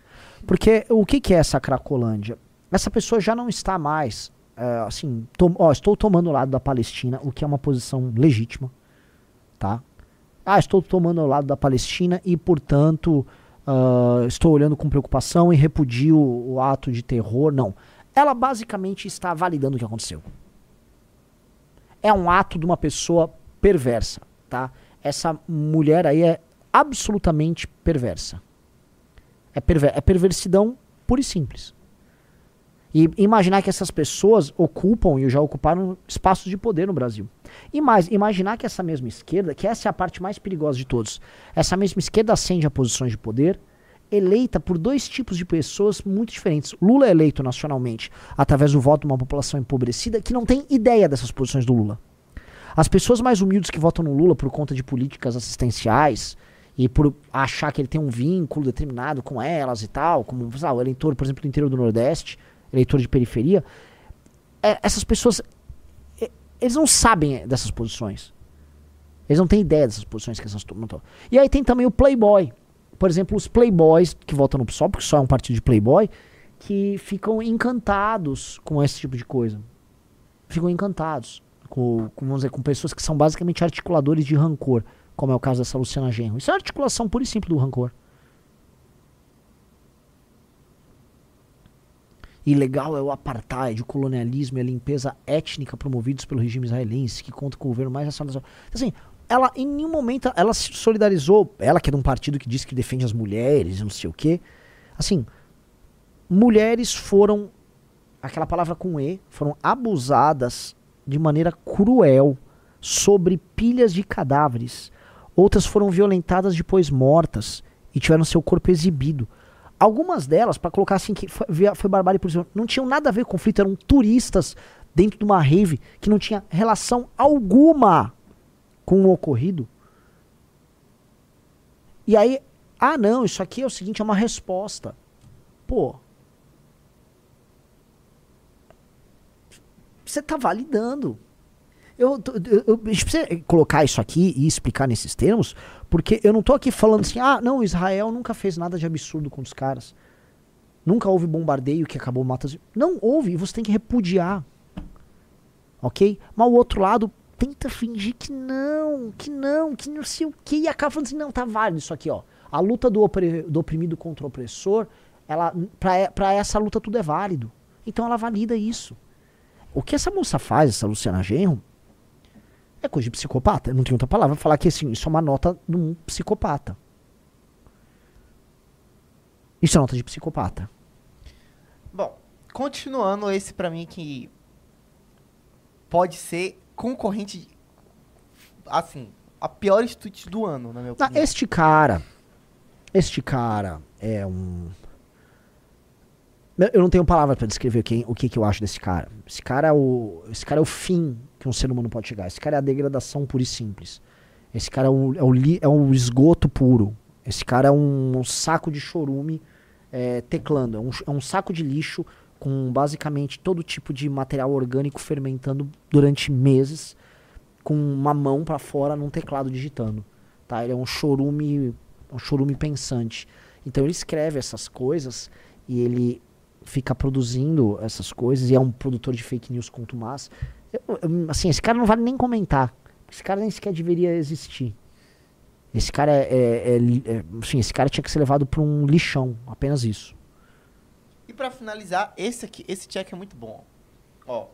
Porque o que, que é essa Cracolândia? Essa pessoa já não está mais, é, assim, ó, estou tomando o lado da Palestina, o que é uma posição legítima, tá? Ah, estou tomando o lado da Palestina e, portanto, uh, estou olhando com preocupação e repudio o, ato de terror. Não. Ela basicamente está validando o que aconteceu. É um ato de uma pessoa perversa, tá? Essa mulher aí é absolutamente perversa. É, perver é perversidão pura e simples. E imaginar que essas pessoas ocupam e já ocuparam espaços de poder no Brasil. E mais, imaginar que essa mesma esquerda, que essa é a parte mais perigosa de todos, essa mesma esquerda ascende a posições de poder, eleita por dois tipos de pessoas muito diferentes. Lula é eleito nacionalmente através do voto de uma população empobrecida que não tem ideia dessas posições do Lula. As pessoas mais humildes que votam no Lula por conta de políticas assistenciais e por achar que ele tem um vínculo determinado com elas e tal, como lá, o eleitor, por exemplo, do interior do Nordeste, eleitor de periferia, é, essas pessoas, é, eles não sabem dessas posições. Eles não têm ideia dessas posições que essas turmas estão. E aí tem também o Playboy. Por exemplo, os Playboys que votam no PSOL, porque só é um partido de Playboy, que ficam encantados com esse tipo de coisa. Ficam encantados com, com, vamos dizer, com pessoas que são basicamente articuladores de rancor, como é o caso dessa Luciana Genro. Isso é articulação pura e simples do rancor. Ilegal é o apartheid, o colonialismo e a limpeza étnica promovidos pelo regime israelense, que conta com o governo mais nacionalizado. Assim, ela em nenhum momento ela se solidarizou, ela que é de um partido que diz que defende as mulheres, não sei o quê. Assim, mulheres foram aquela palavra com e, foram abusadas de maneira cruel sobre pilhas de cadáveres. Outras foram violentadas depois mortas e tiveram seu corpo exibido. Algumas delas, para colocar assim, que foi, foi barbárie por exemplo, não tinham nada a ver com conflito, eram turistas dentro de uma rave que não tinha relação alguma com o ocorrido. E aí, ah não, isso aqui é o seguinte, é uma resposta. Pô. Você tá validando. Eu, eu, eu, precisa colocar isso aqui e explicar nesses termos, porque eu não tô aqui falando assim, ah, não, Israel nunca fez nada de absurdo com os caras. Nunca houve bombardeio que acabou matando. Não houve, você tem que repudiar. Ok? Mas o outro lado tenta fingir que não, que não, que não sei o que, e acaba falando assim, não, tá válido isso aqui, ó. A luta do, opre, do oprimido contra o opressor, ela, pra, pra essa luta tudo é válido. Então ela valida isso. O que essa moça faz, essa Luciana Genro, é coisa de psicopata. Não tem outra palavra falar que assim, isso é uma nota de um psicopata. Isso é nota de psicopata. Bom, continuando esse para mim que pode ser concorrente assim, a pior tweet do ano, na minha opinião. Ah, este cara, este cara é um eu não tenho palavra para descrever quem, o que, que eu acho desse cara. Esse cara é o, esse cara é o fim que um ser humano pode chegar. Esse cara é a degradação pura e simples. Esse cara é o, é é esgoto puro. Esse cara é um, um saco de chorume é, teclando. É um, é um saco de lixo com basicamente todo tipo de material orgânico fermentando durante meses, com uma mão para fora num teclado digitando. Tá? Ele é um chorume, um chorume pensante. Então ele escreve essas coisas e ele fica produzindo essas coisas e é um produtor de fake news contumaz. Assim, esse cara não vale nem comentar. Esse cara nem sequer deveria existir. Esse cara é, é, é, é assim, esse cara tinha que ser levado para um lixão, apenas isso. E para finalizar, esse aqui, esse check é muito bom. Ó,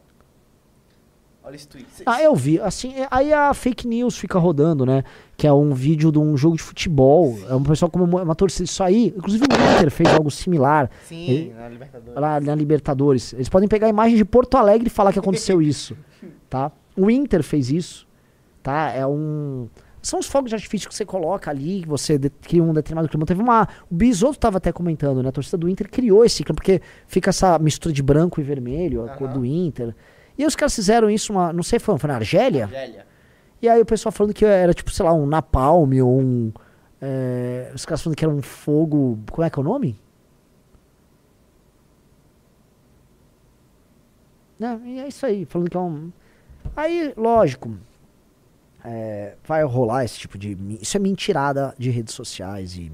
Olha esse tweet. Ah, eu vi. Assim, é, aí a fake news fica rodando, né? Que é um vídeo de um jogo de futebol. É um pessoal como uma torcida. Isso aí, inclusive o Inter fez algo similar. Sim, Ele, na Libertadores. Lá na Libertadores. Eles podem pegar a imagem de Porto Alegre e falar que aconteceu isso. Tá? O Inter fez isso. Tá? É um. São os fogos de artifício que você coloca ali, que você cria um determinado clima. Teve uma. O Bisoto estava até comentando, né? A torcida do Inter criou esse clima, porque fica essa mistura de branco e vermelho, a uhum. cor do Inter. E os caras fizeram isso, uma, não sei, foi, foi na Argélia? Argélia. E aí o pessoal falando que era tipo, sei lá, um napalm ou um. É, os caras falando que era um fogo. Como é que é o nome? Né? E é isso aí, falando que é um. Aí, lógico, é, vai rolar esse tipo de. Isso é mentirada de redes sociais e.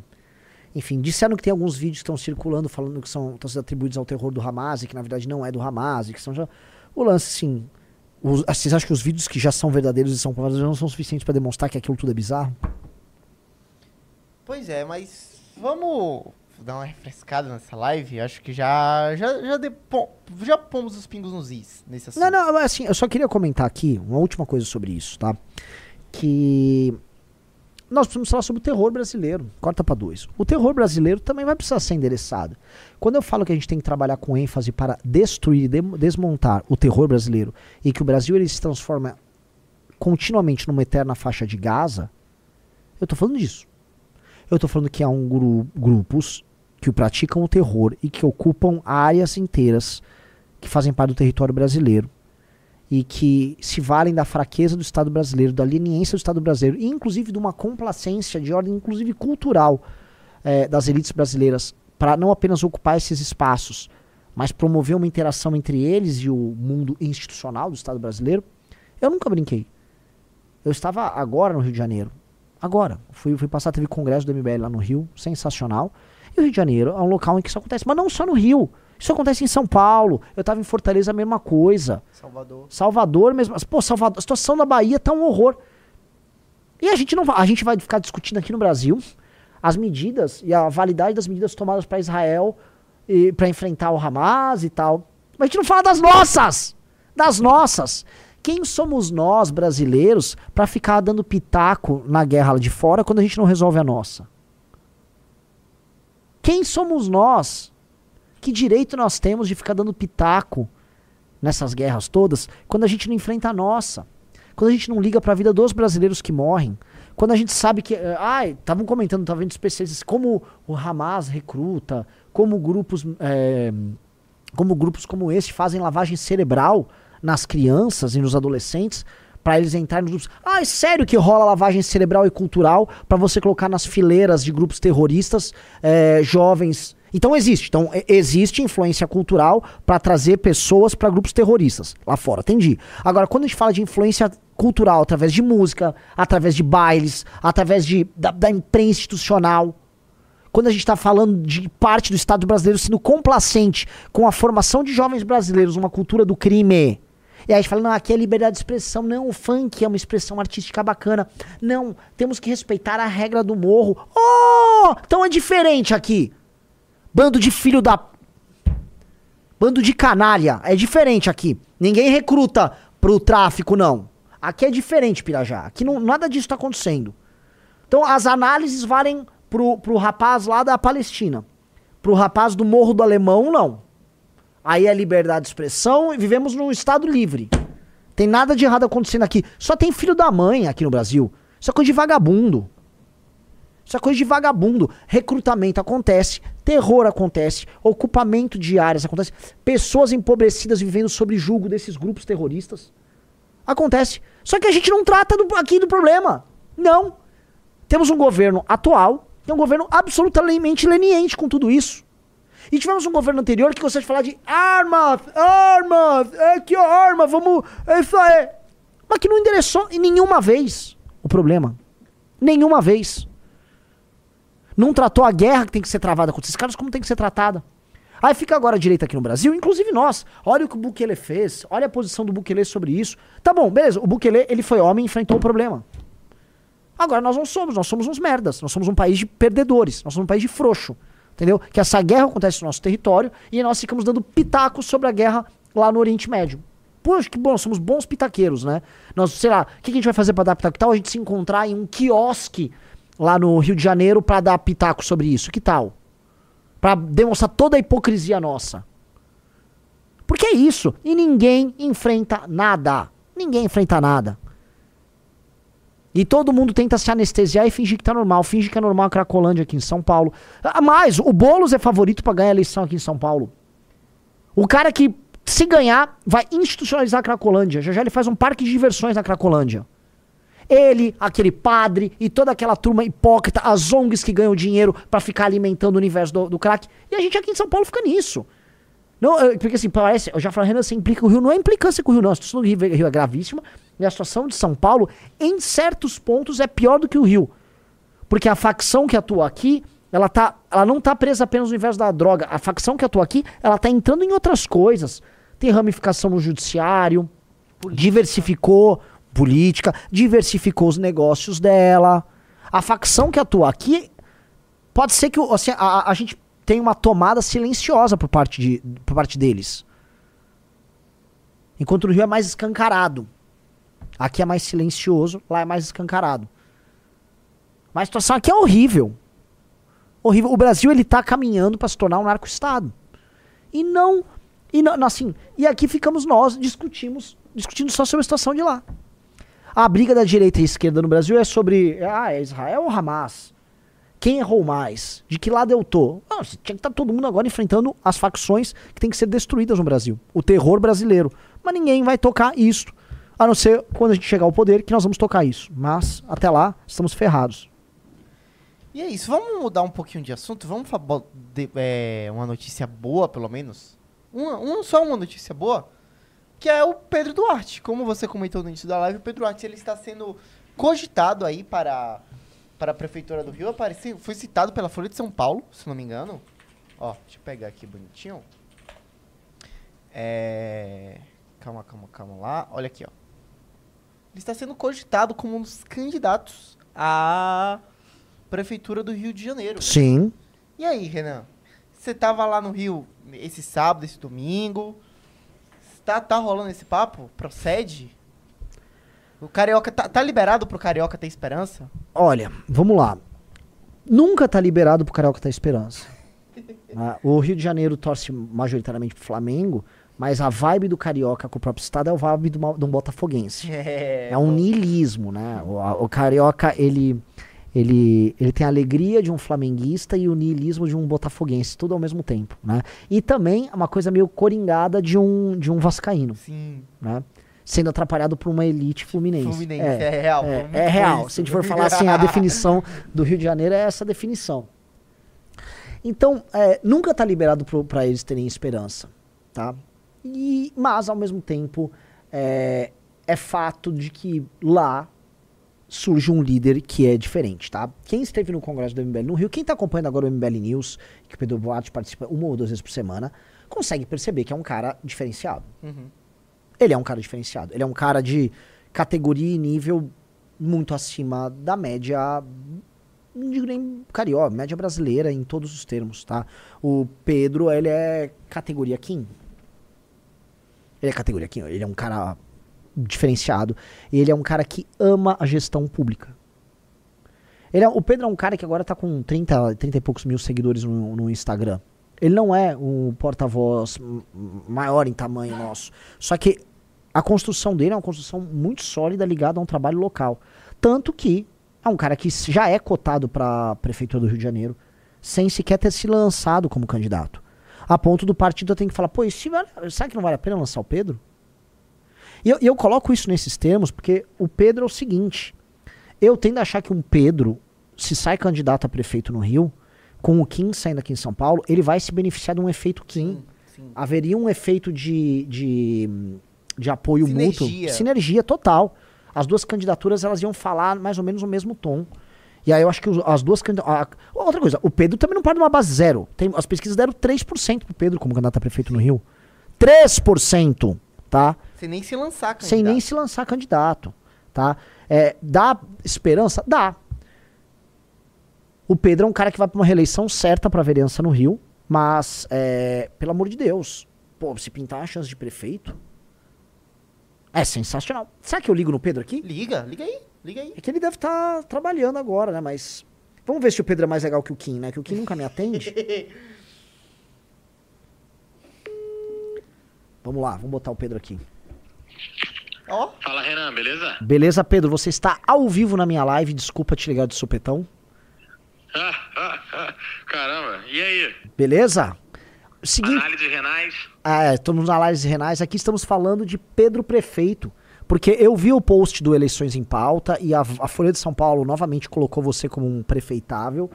Enfim, disseram que tem alguns vídeos que estão circulando falando que são, estão sendo atribuídos ao terror do Hamas e que na verdade não é do Hamas, e que são já. O lance, sim. Os, vocês acham que os vídeos que já são verdadeiros e são verdadeiros não são suficientes para demonstrar que aquilo tudo é bizarro? Pois é, mas vamos dar uma refrescada nessa live. Acho que já já já, depo, já pomos os pingos nos is nesse assunto. Não, não, mas assim, eu só queria comentar aqui uma última coisa sobre isso, tá? Que nós precisamos falar sobre o terror brasileiro. Corta para dois. O terror brasileiro também vai precisar ser endereçado. Quando eu falo que a gente tem que trabalhar com ênfase para destruir, de, desmontar o terror brasileiro e que o Brasil ele se transforma continuamente numa eterna faixa de Gaza, eu tô falando disso. Eu tô falando que há um gru grupos que praticam o terror e que ocupam áreas inteiras que fazem parte do território brasileiro e que se valem da fraqueza do Estado brasileiro, da leniência do Estado brasileiro, e inclusive de uma complacência de ordem, inclusive cultural, é, das elites brasileiras, para não apenas ocupar esses espaços, mas promover uma interação entre eles e o mundo institucional do Estado brasileiro, eu nunca brinquei. Eu estava agora no Rio de Janeiro. Agora. Fui, fui passar, teve congresso do MBL lá no Rio, sensacional. E o Rio de Janeiro é um local em que isso acontece. Mas não só no Rio. Isso acontece em São Paulo. Eu estava em Fortaleza, a mesma coisa. Salvador. Salvador mesmo. Pô, Salvador, a situação da Bahia tá um horror. E a gente não vai, a gente vai ficar discutindo aqui no Brasil as medidas e a validade das medidas tomadas para Israel e para enfrentar o Hamas e tal. Mas a gente não fala das nossas. Das nossas. Quem somos nós, brasileiros, para ficar dando pitaco na guerra lá de fora quando a gente não resolve a nossa? Quem somos nós? Que direito nós temos de ficar dando pitaco nessas guerras todas quando a gente não enfrenta a nossa? Quando a gente não liga para a vida dos brasileiros que morrem? Quando a gente sabe que. Eh, ai, estavam comentando, estavam vendo especialistas, como o Hamas recruta, como grupos. É, como grupos como esse fazem lavagem cerebral nas crianças e nos adolescentes para eles entrarem nos grupos. Ah, é sério que rola lavagem cerebral e cultural para você colocar nas fileiras de grupos terroristas é, jovens. Então existe. Então existe influência cultural para trazer pessoas para grupos terroristas lá fora. Entendi. Agora, quando a gente fala de influência cultural através de música, através de bailes, através de, da, da imprensa institucional, quando a gente está falando de parte do Estado brasileiro sendo complacente com a formação de jovens brasileiros, uma cultura do crime, e aí a gente fala, não, aqui é liberdade de expressão. Não, o funk é uma expressão artística bacana. Não, temos que respeitar a regra do morro. Oh! Então é diferente aqui. Bando de filho da. Bando de canalha. É diferente aqui. Ninguém recruta pro tráfico, não. Aqui é diferente, Pirajá. Aqui não, nada disso tá acontecendo. Então as análises valem pro, pro rapaz lá da Palestina. Pro rapaz do Morro do Alemão, não. Aí é liberdade de expressão e vivemos num estado livre. Tem nada de errado acontecendo aqui. Só tem filho da mãe aqui no Brasil. Isso é coisa de vagabundo. Isso é coisa de vagabundo. Recrutamento acontece, terror acontece, ocupamento de áreas acontece, pessoas empobrecidas vivendo sob julgo desses grupos terroristas. Acontece. Só que a gente não trata do, aqui do problema. Não. Temos um governo atual, que é um governo absolutamente leniente com tudo isso. E tivemos um governo anterior que gostaria de falar de armas, armas, é que arma, vamos, é isso aí. Mas que não endereçou em nenhuma vez o problema. Nenhuma vez. Não tratou a guerra que tem que ser travada contra esses caras como tem que ser tratada. Aí fica agora a direita aqui no Brasil, inclusive nós. Olha o que o Bukele fez, olha a posição do Bukele sobre isso. Tá bom, beleza, o Bukele, ele foi homem e enfrentou o problema. Agora nós não somos, nós somos uns merdas, nós somos um país de perdedores, nós somos um país de frouxo. Entendeu? Que essa guerra acontece no nosso território e nós ficamos dando pitacos sobre a guerra lá no Oriente Médio. Poxa, que bom, somos bons pitaqueiros, né? Nós, sei lá, o que, a gente vai fazer para pitaco? Que tal a gente se encontrar em um quiosque lá no Rio de Janeiro para dar pitaco sobre isso? Que tal? Para demonstrar toda a hipocrisia nossa. Porque é isso. E ninguém enfrenta nada. Ninguém enfrenta nada. E todo mundo tenta se anestesiar e fingir que tá normal. Finge que é normal a Cracolândia aqui em São Paulo. Ah, mas o Boulos é favorito para ganhar a eleição aqui em São Paulo. O cara que, se ganhar, vai institucionalizar a Cracolândia. Já já ele faz um parque de diversões na Cracolândia. Ele, aquele padre e toda aquela turma hipócrita, as ONGs que ganham dinheiro pra ficar alimentando o universo do, do crack. E a gente aqui em São Paulo fica nisso. Não, eh, porque assim, parece, eu já falei, Renan, você implica o Rio, não é implicância com o Rio, não. A situação do Rio, Rio é gravíssima. E a situação de São Paulo, em certos pontos, é pior do que o Rio. Porque a facção que atua aqui, ela, tá, ela não tá presa apenas no universo da droga. A facção que atua aqui, ela tá entrando em outras coisas. Tem ramificação no judiciário, diversificou política, diversificou os negócios dela. A facção que atua aqui, pode ser que assim, a, a gente tenha uma tomada silenciosa por parte, de, por parte deles. Enquanto no Rio é mais escancarado. Aqui é mais silencioso, lá é mais escancarado. Mas a situação aqui é horrível. Horrível. O Brasil ele tá caminhando para se tornar um narco-estado. E não e não, assim, e aqui ficamos nós discutimos, discutindo só sobre a situação de lá. A briga da direita e esquerda no Brasil é sobre, ah, é Israel ou Hamas? Quem errou mais? De que lado eu tô? Não, tinha que estar tá todo mundo agora enfrentando as facções que têm que ser destruídas no Brasil. O terror brasileiro. Mas ninguém vai tocar isso. A não ser quando a gente chegar ao poder que nós vamos tocar isso. Mas até lá, estamos ferrados. E é isso. Vamos mudar um pouquinho de assunto. Vamos falar de, é, uma notícia boa, pelo menos. Uma, uma, só uma notícia boa. Que é o Pedro Duarte. Como você comentou no início da live, o Pedro Duarte ele está sendo cogitado aí para, para a Prefeitura do Rio. Apareceu, foi citado pela Folha de São Paulo, se não me engano. Ó, deixa eu pegar aqui bonitinho. É... Calma, calma, calma lá. Olha aqui, ó. Ele está sendo cogitado como um dos candidatos a Prefeitura do Rio de Janeiro. Sim. E aí, Renan? Você tava lá no Rio esse sábado, esse domingo? Tá, tá rolando esse papo? Procede? O Carioca tá, tá liberado pro Carioca ter esperança? Olha, vamos lá. Nunca tá liberado pro Carioca ter esperança. Ah, o Rio de Janeiro torce majoritariamente pro Flamengo, mas a vibe do Carioca com o próprio estado é o vibe de um botafoguense. É, é um niilismo, né? O, o Carioca, ele ele, ele tem a alegria de um flamenguista e o niilismo de um botafoguense, tudo ao mesmo tempo, né? E também uma coisa meio coringada de um, de um vascaíno, Sim. né? Sendo atrapalhado por uma elite fluminense. Fluminense, é, é real. É, é real. Se a gente for falar assim, a definição do Rio de Janeiro é essa definição. Então, é, nunca está liberado para eles terem esperança, tá? E, mas, ao mesmo tempo, é, é fato de que lá surge um líder que é diferente, tá? Quem esteve no Congresso do MBL no Rio, quem está acompanhando agora o MBL News, que o Pedro Boatti participa uma ou duas vezes por semana, consegue perceber que é um cara diferenciado. Uhum. Ele é um cara diferenciado. Ele é um cara de categoria e nível muito acima da média, não digo nem carioca, média brasileira em todos os termos, tá? O Pedro, ele é categoria Kim. Ele é categoria Kim, ele é um cara diferenciado. Ele é um cara que ama a gestão pública. Ele é, o Pedro é um cara que agora está com 30, 30 e poucos mil seguidores no, no Instagram. Ele não é um porta-voz maior em tamanho nosso. Só que a construção dele é uma construção muito sólida ligada a um trabalho local. Tanto que é um cara que já é cotado para a Prefeitura do Rio de Janeiro, sem sequer ter se lançado como candidato. A ponto do partido ter que falar, pô, será que não vale a pena lançar o Pedro? E eu, eu coloco isso nesses termos porque o Pedro é o seguinte: eu tendo a achar que um Pedro, se sai candidato a prefeito no Rio, com o Kim saindo aqui em São Paulo, ele vai se beneficiar de um efeito Kim. Sim, sim. Haveria um efeito de, de, de apoio sinergia. mútuo. Sinergia total. As duas candidaturas elas iam falar mais ou menos o mesmo tom. E aí eu acho que as duas candidaturas. Outra coisa, o Pedro também não parte de uma base zero. Tem, as pesquisas deram 3% pro Pedro como candidato a prefeito no Rio. 3%! Tá? Sem nem se lançar candidato. Sem nem se lançar candidato. Tá? É, dá esperança? Dá. O Pedro é um cara que vai para uma reeleição certa para vereança no Rio, mas, é, pelo amor de Deus, pô, se pintar a chance de prefeito, é sensacional. Será que eu ligo no Pedro aqui? Liga, liga aí, liga aí. É que ele deve estar tá trabalhando agora, né? Mas vamos ver se o Pedro é mais legal que o Kim, né? Que o Kim nunca me atende. vamos lá, vamos botar o Pedro aqui. Ó. Oh. Fala, Renan, beleza? Beleza, Pedro. Você está ao vivo na minha live. Desculpa te ligar de supetão. Caramba, e aí? Beleza? Seguinte, análise renais. Ah, é, estamos na análise renais. Aqui estamos falando de Pedro Prefeito. Porque eu vi o post do Eleições em Pauta e a, a Folha de São Paulo novamente colocou você como um prefeitável.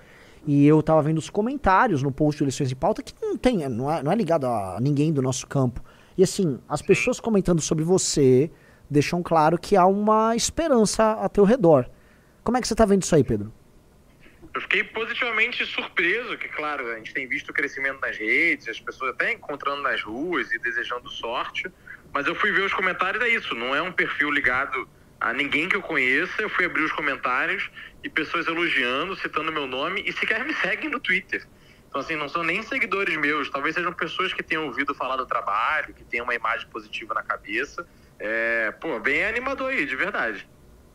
E eu tava vendo os comentários no post do Eleições em Pauta que não tem, não é, não é ligado a ninguém do nosso campo. E assim, as pessoas comentando sobre você deixam claro que há uma esperança a teu redor. Como é que você tá vendo isso aí, Pedro? Eu fiquei positivamente surpreso, que claro, a gente tem visto o crescimento nas redes, as pessoas até encontrando nas ruas e desejando sorte, mas eu fui ver os comentários, é isso, não é um perfil ligado a ninguém que eu conheça, eu fui abrir os comentários e pessoas elogiando, citando meu nome e sequer me seguem no Twitter. Então, assim, não são nem seguidores meus, talvez sejam pessoas que tenham ouvido falar do trabalho, que tenham uma imagem positiva na cabeça. É, pô, bem animador aí, de verdade.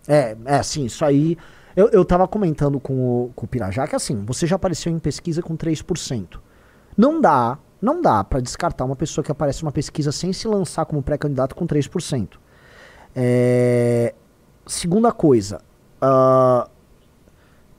É, é assim, isso aí. Eu, eu tava comentando com o, com o Pirajá que assim, você já apareceu em pesquisa com 3%. Não dá, não dá para descartar uma pessoa que aparece numa pesquisa sem se lançar como pré-candidato com 3%. É, segunda coisa, uh,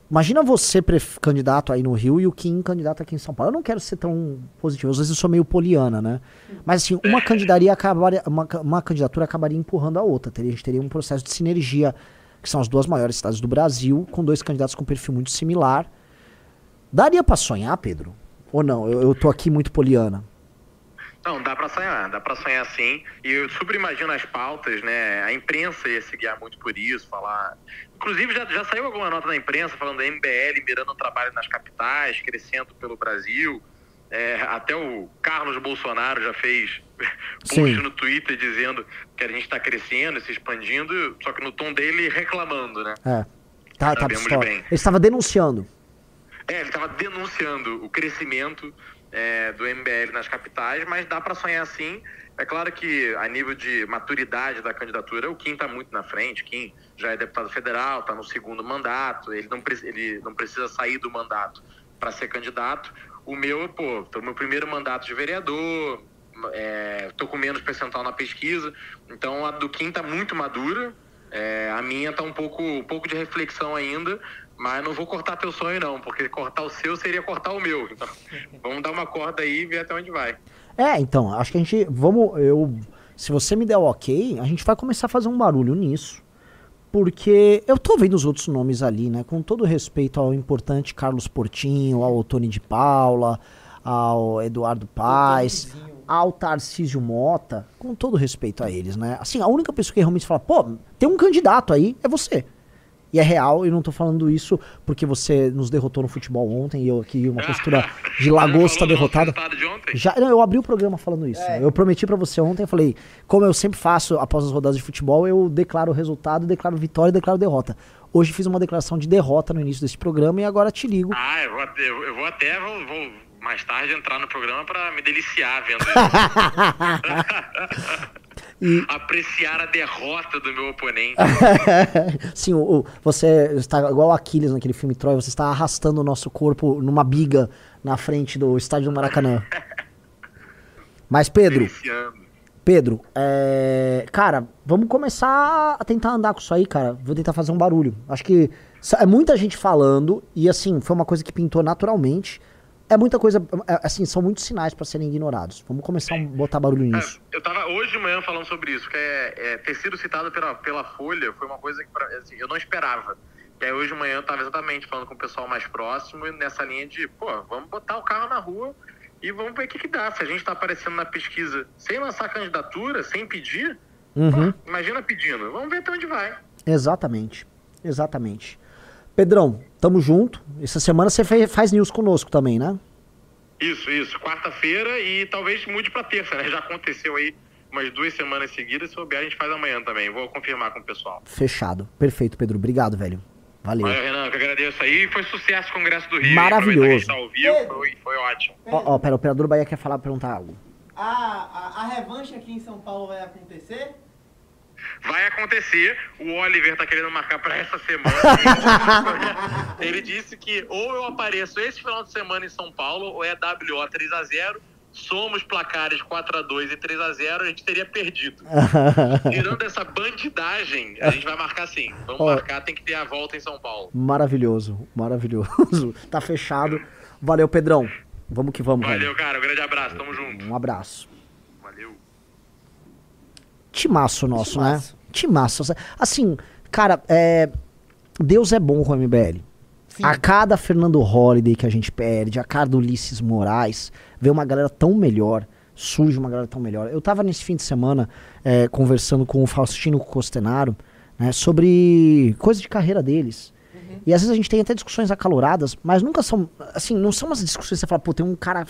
imagina você candidato aí no Rio e o Kim candidato aqui em São Paulo. Eu não quero ser tão positivo, às vezes eu sou meio poliana, né? Mas assim, uma candidaria acabaria, uma, uma candidatura acabaria empurrando a outra. Teria, a gente teria um processo de sinergia que são as duas maiores cidades do Brasil, com dois candidatos com perfil muito similar. Daria para sonhar, Pedro? Ou não? Eu, eu tô aqui muito poliana. Não, dá para sonhar, dá para sonhar sim. E eu super imagino as pautas, né? A imprensa ia se guiar muito por isso, falar. Inclusive, já, já saiu alguma nota da imprensa falando da MBL mirando o trabalho nas capitais, crescendo pelo Brasil. É, até o Carlos Bolsonaro já fez post no Twitter dizendo que a gente está crescendo, se expandindo, só que no tom dele reclamando, né? É. Tá, tá bem. Ele estava denunciando. É, ele estava denunciando o crescimento é, do MBL nas capitais, mas dá para sonhar sim. É claro que a nível de maturidade da candidatura, o Kim está muito na frente. Kim já é deputado federal, está no segundo mandato, ele não, ele não precisa sair do mandato para ser candidato. O meu, pô, tô no meu primeiro mandato de vereador, é, tô com menos percentual na pesquisa, então a do Kim tá muito madura, é, a minha tá um pouco, um pouco de reflexão ainda, mas não vou cortar teu sonho não, porque cortar o seu seria cortar o meu. Então, vamos dar uma corda aí e ver até onde vai. É, então, acho que a gente, vamos, eu, se você me der o ok, a gente vai começar a fazer um barulho nisso. Porque eu tô vendo os outros nomes ali, né? Com todo respeito ao importante Carlos Portinho, ao Tony de Paula, ao Eduardo Paes, ao Tarcísio Mota, com todo respeito a eles, né? Assim, a única pessoa que realmente fala, pô, tem um candidato aí, é você. E é real, e não tô falando isso porque você nos derrotou no futebol ontem e eu aqui, uma postura de lagosta derrotada. De Já, não, eu abri o programa falando isso. É. Eu prometi para você ontem, eu falei, como eu sempre faço após as rodadas de futebol, eu declaro o resultado, declaro vitória e declaro derrota. Hoje fiz uma declaração de derrota no início desse programa e agora te ligo. Ah, eu vou, eu, eu vou até vou, vou mais tarde entrar no programa para me deliciar vendo isso. E... Apreciar a derrota do meu oponente. Sim, o, o, você está igual Aquiles naquele filme Troy, você está arrastando o nosso corpo numa biga na frente do estádio do Maracanã. Mas, Pedro. Pedro, é... cara, vamos começar a tentar andar com isso aí, cara. Vou tentar fazer um barulho. Acho que é muita gente falando, e assim, foi uma coisa que pintou naturalmente é muita coisa, é, assim, são muitos sinais para serem ignorados. Vamos começar a botar barulho é, nisso. É, eu tava hoje de manhã falando sobre isso, que é, é, ter sido citado pela, pela Folha foi uma coisa que pra, assim, eu não esperava. E aí hoje de manhã eu tava exatamente falando com o pessoal mais próximo nessa linha de, pô, vamos botar o carro na rua e vamos ver o que, que dá. Se a gente tá aparecendo na pesquisa sem lançar candidatura, sem pedir, uhum. pô, imagina pedindo. Vamos ver até onde vai. Exatamente. Exatamente. Pedrão, tamo junto. Essa semana você faz news conosco também, né? Isso, isso. Quarta-feira e talvez mude para terça, né? Já aconteceu aí umas duas semanas seguidas. Se souber, a gente faz amanhã também. Vou confirmar com o pessoal. Fechado. Perfeito, Pedro. Obrigado, velho. Valeu. Valeu, Renan, que agradeço aí. Foi sucesso o Congresso do Rio. Maravilhoso. Tá ao vivo, foi, foi ótimo. Ó, ó, pera, o operador Bahia quer falar, perguntar algo. A, a, a revanche aqui em São Paulo vai acontecer? Vai acontecer. O Oliver tá querendo marcar para essa semana. Ele disse que ou eu apareço esse final de semana em São Paulo, ou é WO 3 a 0 somos placares 4 a 2 e 3 a 0 a gente teria perdido. Tirando essa bandidagem, a gente vai marcar sim. Vamos marcar, tem que ter a volta em São Paulo. Maravilhoso, maravilhoso. tá fechado. Valeu, Pedrão. Vamos que vamos. Valeu, cara. Um grande abraço. Tamo junto. Um abraço. Timaço nosso, né? Timaço. né? massa. Assim, cara, é, Deus é bom com o MBL. Sim. A cada Fernando Holliday que a gente perde, a cada Ulisses Moraes, vê uma galera tão melhor, surge uma galera tão melhor. Eu tava nesse fim de semana é, conversando com o Faustino Costenaro né, sobre coisa de carreira deles. E às vezes a gente tem até discussões acaloradas, mas nunca são, assim, não são umas discussões que você fala, pô, tem um cara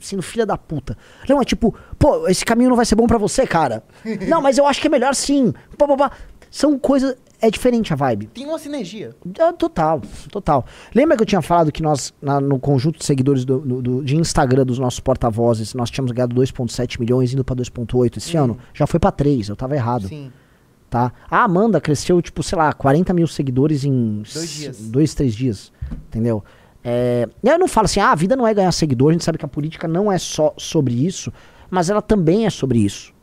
sendo filha da puta. Não, é tipo, pô, esse caminho não vai ser bom pra você, cara. não, mas eu acho que é melhor sim. Pá, pá, pá. São coisas, é diferente a vibe. Tem uma sinergia. É, Total, total. Lembra que eu tinha falado que nós, na- no conjunto de seguidores do, do- do- de Instagram dos nossos porta-vozes, nós tínhamos ganhado 2,7 milhões, indo pra 2,8 esse ano? Já foi pra 3, eu tava errado, Sim. Tá? A Amanda cresceu, tipo, sei lá, 40 mil seguidores em... Dois dias. Dois, três dias, entendeu? É, eu não falo assim, ah, a vida não é ganhar seguidor, a gente sabe que a política não é só sobre isso, mas ela também é sobre isso.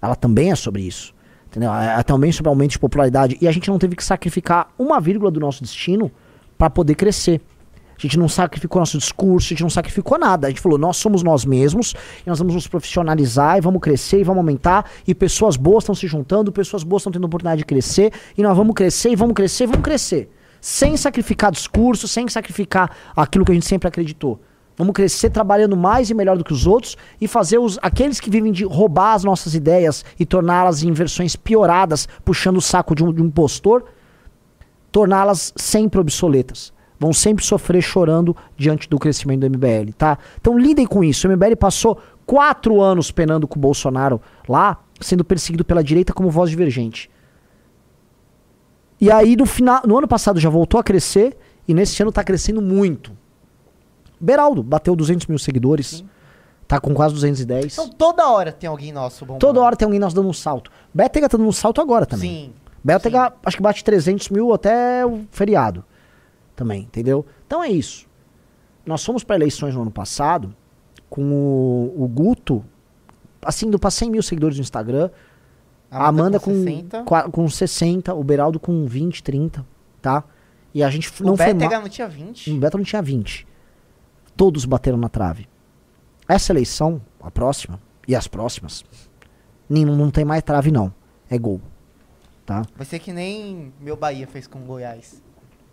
Ela também é sobre isso. Entendeu? É, é também sobre aumento de popularidade. E a gente não teve que sacrificar uma vírgula do nosso destino para poder crescer. A gente não sacrificou nosso discurso, a gente não sacrificou nada. A gente falou, nós somos nós mesmos, e nós vamos nos profissionalizar, e vamos crescer, e vamos aumentar, e pessoas boas estão se juntando, pessoas boas estão tendo oportunidade de crescer, e nós vamos crescer, e vamos crescer, e vamos crescer. Sem sacrificar discurso, sem sacrificar aquilo que a gente sempre acreditou. Vamos crescer trabalhando mais e melhor do que os outros e fazer os, aqueles que vivem de roubar as nossas ideias e torná-las em versões pioradas, puxando o saco de um, de um postor, torná-las sempre obsoletas. Vão sempre sofrer chorando diante do crescimento do MBL, tá? Então lidem com isso. O MBL passou quatro anos penando com o Bolsonaro lá, sendo perseguido pela direita como voz divergente. E aí no final, no ano passado já voltou a crescer e nesse ano tá crescendo muito. Beraldo bateu 200 mil seguidores, tá com quase 210. Então toda hora tem alguém nosso bom. Toda hora tem alguém nós dando um salto. Bétega tá dando um salto agora também. Sim. Bétega acho que bate 300 mil até o feriado. Também, entendeu? Então é isso. Nós fomos para eleições no ano passado com o, o Guto, assim, indo pra 100 mil seguidores no Instagram. A Amanda, com, 60. qua- com 60, o Beraldo com 20, 30, tá? E a gente f- não o foi Bétega mal. não tinha 20. O Beto não tinha 20. Todos bateram na trave. Essa eleição, a próxima, e as próximas, nenhum, não tem mais trave, não. É gol. Tá? Vai ser que nem meu Bahia fez com o Goiás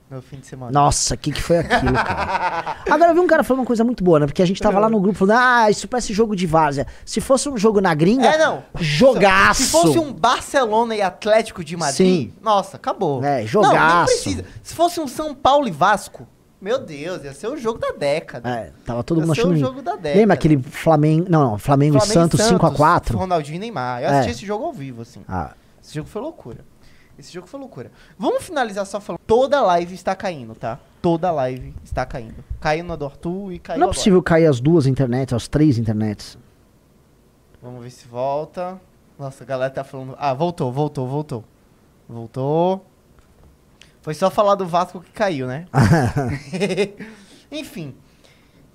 no fim de semana. Nossa, o que, que foi aquilo, cara? Agora eu vi um cara falando uma coisa muito boa, né? Porque a gente tava lá no grupo falando, ah, isso parece jogo de várzea. Se fosse um jogo na gringa, É, não. jogaço. Se fosse um Barcelona e Atlético de Madrid, Sim. nossa, acabou. É, Não, nem jogaço. precisa. Se fosse um São Paulo e Vasco, meu Deus, ia ser o jogo da década. É, tava todo Ia mundo ser achando... o jogo da década. Lembra aquele Flamengo... Não, não, Flamengo, e Santos 5x4? Ronaldinho e Neymar. Eu É. assisti esse jogo ao vivo, assim. Ah, Esse jogo foi loucura. Esse jogo foi loucura. Vamos finalizar só falando. Toda live está caindo, tá? Toda live está caindo. Caiu na do Arthur e caiu não é agora. possível cair as duas internets, as três internets. Vamos ver se volta. Nossa, a galera tá falando. Ah, voltou, voltou, voltou. Voltou. Foi só falar do Vasco que caiu, né? Enfim.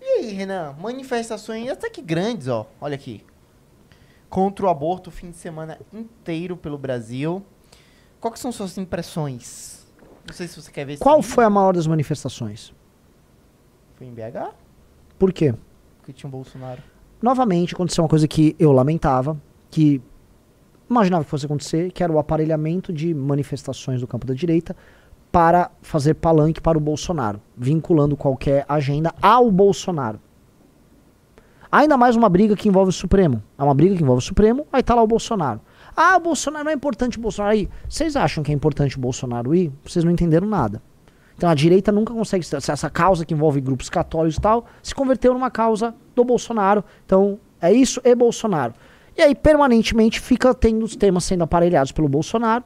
E aí, Renan? Manifestações até que grandes, ó. Olha aqui. Contra o aborto o fim de semana inteiro pelo Brasil. Quais que são suas impressões? Não sei se você quer ver Qual foi a maior das manifestações? Foi em BH? Por quê? Porque tinha um Bolsonaro. Novamente aconteceu uma coisa que eu lamentava, que imaginava que fosse acontecer, que era o aparelhamento de manifestações do campo da direita para fazer palanque para o Bolsonaro, vinculando qualquer agenda ao Bolsonaro. Ainda mais uma briga que envolve o Supremo. É uma briga que envolve o Supremo, aí tá lá o Bolsonaro. Ah, Bolsonaro não é importante o Bolsonaro ir. Vocês acham que é importante o Bolsonaro ir? Vocês não entenderam nada. Então a direita nunca consegue. se Essa causa que envolve grupos católicos e tal se converteu numa causa do Bolsonaro. Então é isso e Bolsonaro. E aí permanentemente fica tendo os temas sendo aparelhados pelo Bolsonaro,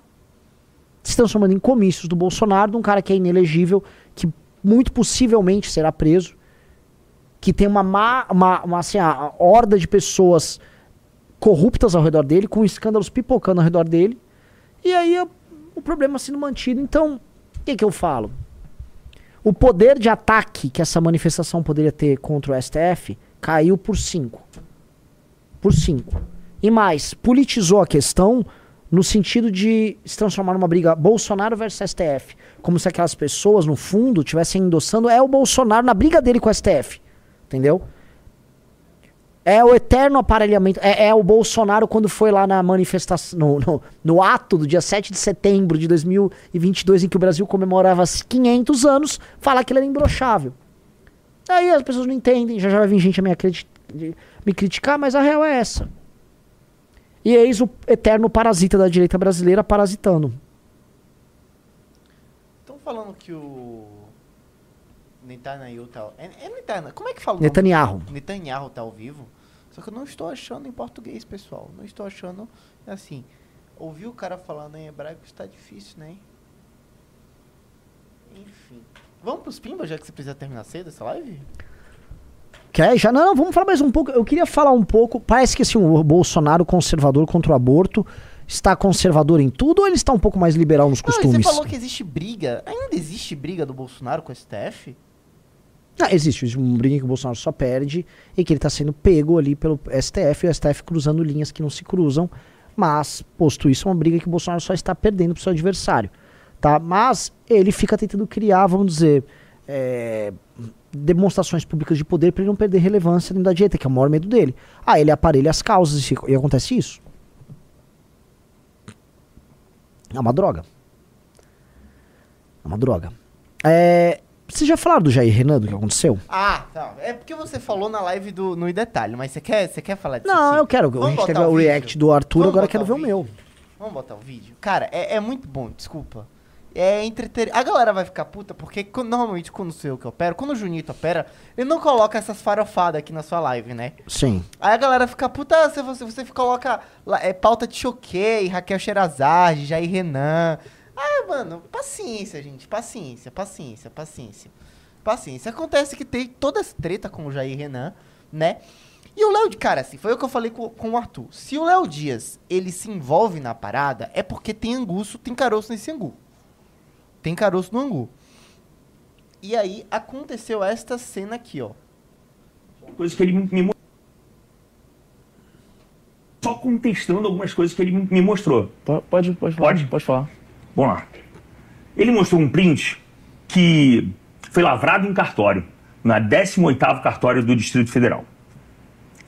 se transformando em comícios do Bolsonaro, de um cara que é inelegível, que muito possivelmente será preso, que tem uma, má, uma, uma assim, a horda de pessoas corruptas ao redor dele, com escândalos pipocando ao redor dele. E aí o- problema sendo mantido. Então, o que, que eu falo? O poder de ataque que essa manifestação poderia ter contra o STF caiu por 5. Por 5. E mais, politizou a questão no sentido de se transformar numa briga Bolsonaro versus STF. Como se aquelas pessoas, no fundo, estivessem endossando é o Bolsonaro na briga dele com o STF. Entendeu? É o eterno aparelhamento. É, é o Bolsonaro quando foi lá na manifestação, no, no, no, ato do dia 7 de setembro de 2022, em que o Brasil comemorava 500 anos, falar que ele era imbrochável. Aí as pessoas não entendem, já já vai vir gente a me, me criticar, mas a real é essa. E eis o eterno parasita da direita brasileira parasitando. Estão falando que o Netanyahu tá. É, é Netanyahu. Como é que fala? Netanyahu. Netanyahu tá ao vivo. Só que eu não estou achando em português, pessoal. Não estou achando assim. Ouvir o cara falando em hebraico está difícil, né? Enfim. Vamos pros pimbas, já que você precisa terminar cedo essa live? Quer? Já não, vamos falar mais um pouco. Eu queria falar um pouco. Parece que assim, o Bolsonaro conservador contra o aborto está conservador em tudo ou ele está um pouco mais liberal nos costumes? Não, você falou que existe briga. Ainda existe briga do Bolsonaro com o STF? Existe, existe um briga que o Bolsonaro só perde e que ele está sendo pego ali pelo STF e o STF cruzando linhas que não se cruzam. Mas, posto isso, é uma briga que o Bolsonaro só está perdendo para o seu adversário. Tá? Mas ele fica tentando criar, vamos dizer, é, demonstrações públicas de poder para ele não perder relevância dentro da direita, que é o maior medo dele. Ah, ele aparelha as causas e, e acontece isso. É uma droga. É uma droga. É, vocês já falaram do Jair Renan, do que aconteceu? Ah, tá. É porque você falou na live do No Detalhe, mas você quer, você quer falar disso? Não, eu quero. Vamos a gente teve o, o react do Arthur, Vamos agora eu quero ver o meu. Vamos botar o vídeo? Cara, é, é muito bom, desculpa. É entreter... A galera vai ficar puta, porque normalmente quando sou eu que opero, quando o Junito opera, ele não coloca essas farofadas aqui na sua live, né? Sim. Aí a galera fica puta, se você, você coloca é, pauta de Choquei, Raquel Sherazade, Jair Renan. Ah, mano, paciência, gente. Paciência, paciência, paciência. Paciência. Acontece que tem toda essa treta com o Jair Renan, né? E o Léo, cara, assim, foi o que eu falei com, com o Arthur. Se o Léo Dias, ele se envolve na parada, é porque tem anguço, tem caroço nesse angu. Tem caroço no angu. E aí aconteceu esta cena aqui, ó. Coisa que ele me só contestando algumas coisas que ele me mostrou. Pode, pode, pode, pode falar. Vamos lá. Ele mostrou um print que foi lavrado em cartório, na 18º cartório do Distrito Federal.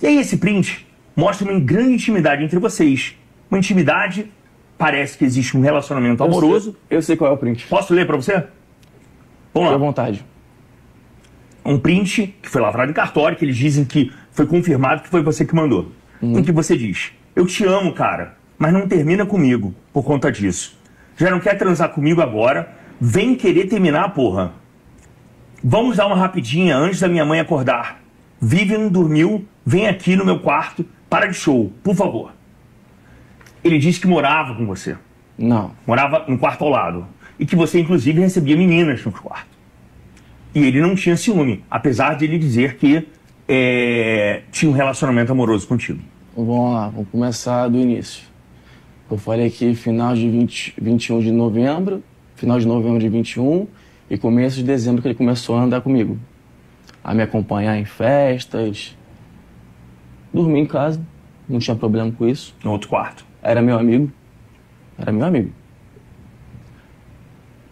E aí esse print mostra uma grande intimidade entre vocês. Uma intimidade, parece que existe um relacionamento amoroso. Eu sei, eu sei qual é o print. Posso ler para você? Vamos lá. Fique à vontade. Um print que foi lavrado em cartório, que eles dizem que foi confirmado que foi você que mandou. Uhum. Em que você diz, eu te amo, cara, mas não termina comigo por conta disso já não quer transar comigo agora, vem querer terminar, porra. Vamos dar uma rapidinha antes da minha mãe acordar. Vivian dormiu, vem aqui no meu quarto, para de show, por favor. Ele disse que morava com você. Não. Morava no quarto ao lado. E que você, inclusive, recebia meninas no quarto. E ele não tinha ciúme, apesar de ele dizer que é, tinha um relacionamento amoroso contigo. Vamos lá, vamos começar do início. Eu falei aqui final de 20, 21 de novembro, final de novembro de 21 e começo de dezembro que ele começou a andar comigo. A me acompanhar em festas. Dormir em casa, não tinha problema com isso. No outro quarto? Era meu amigo. Era meu amigo.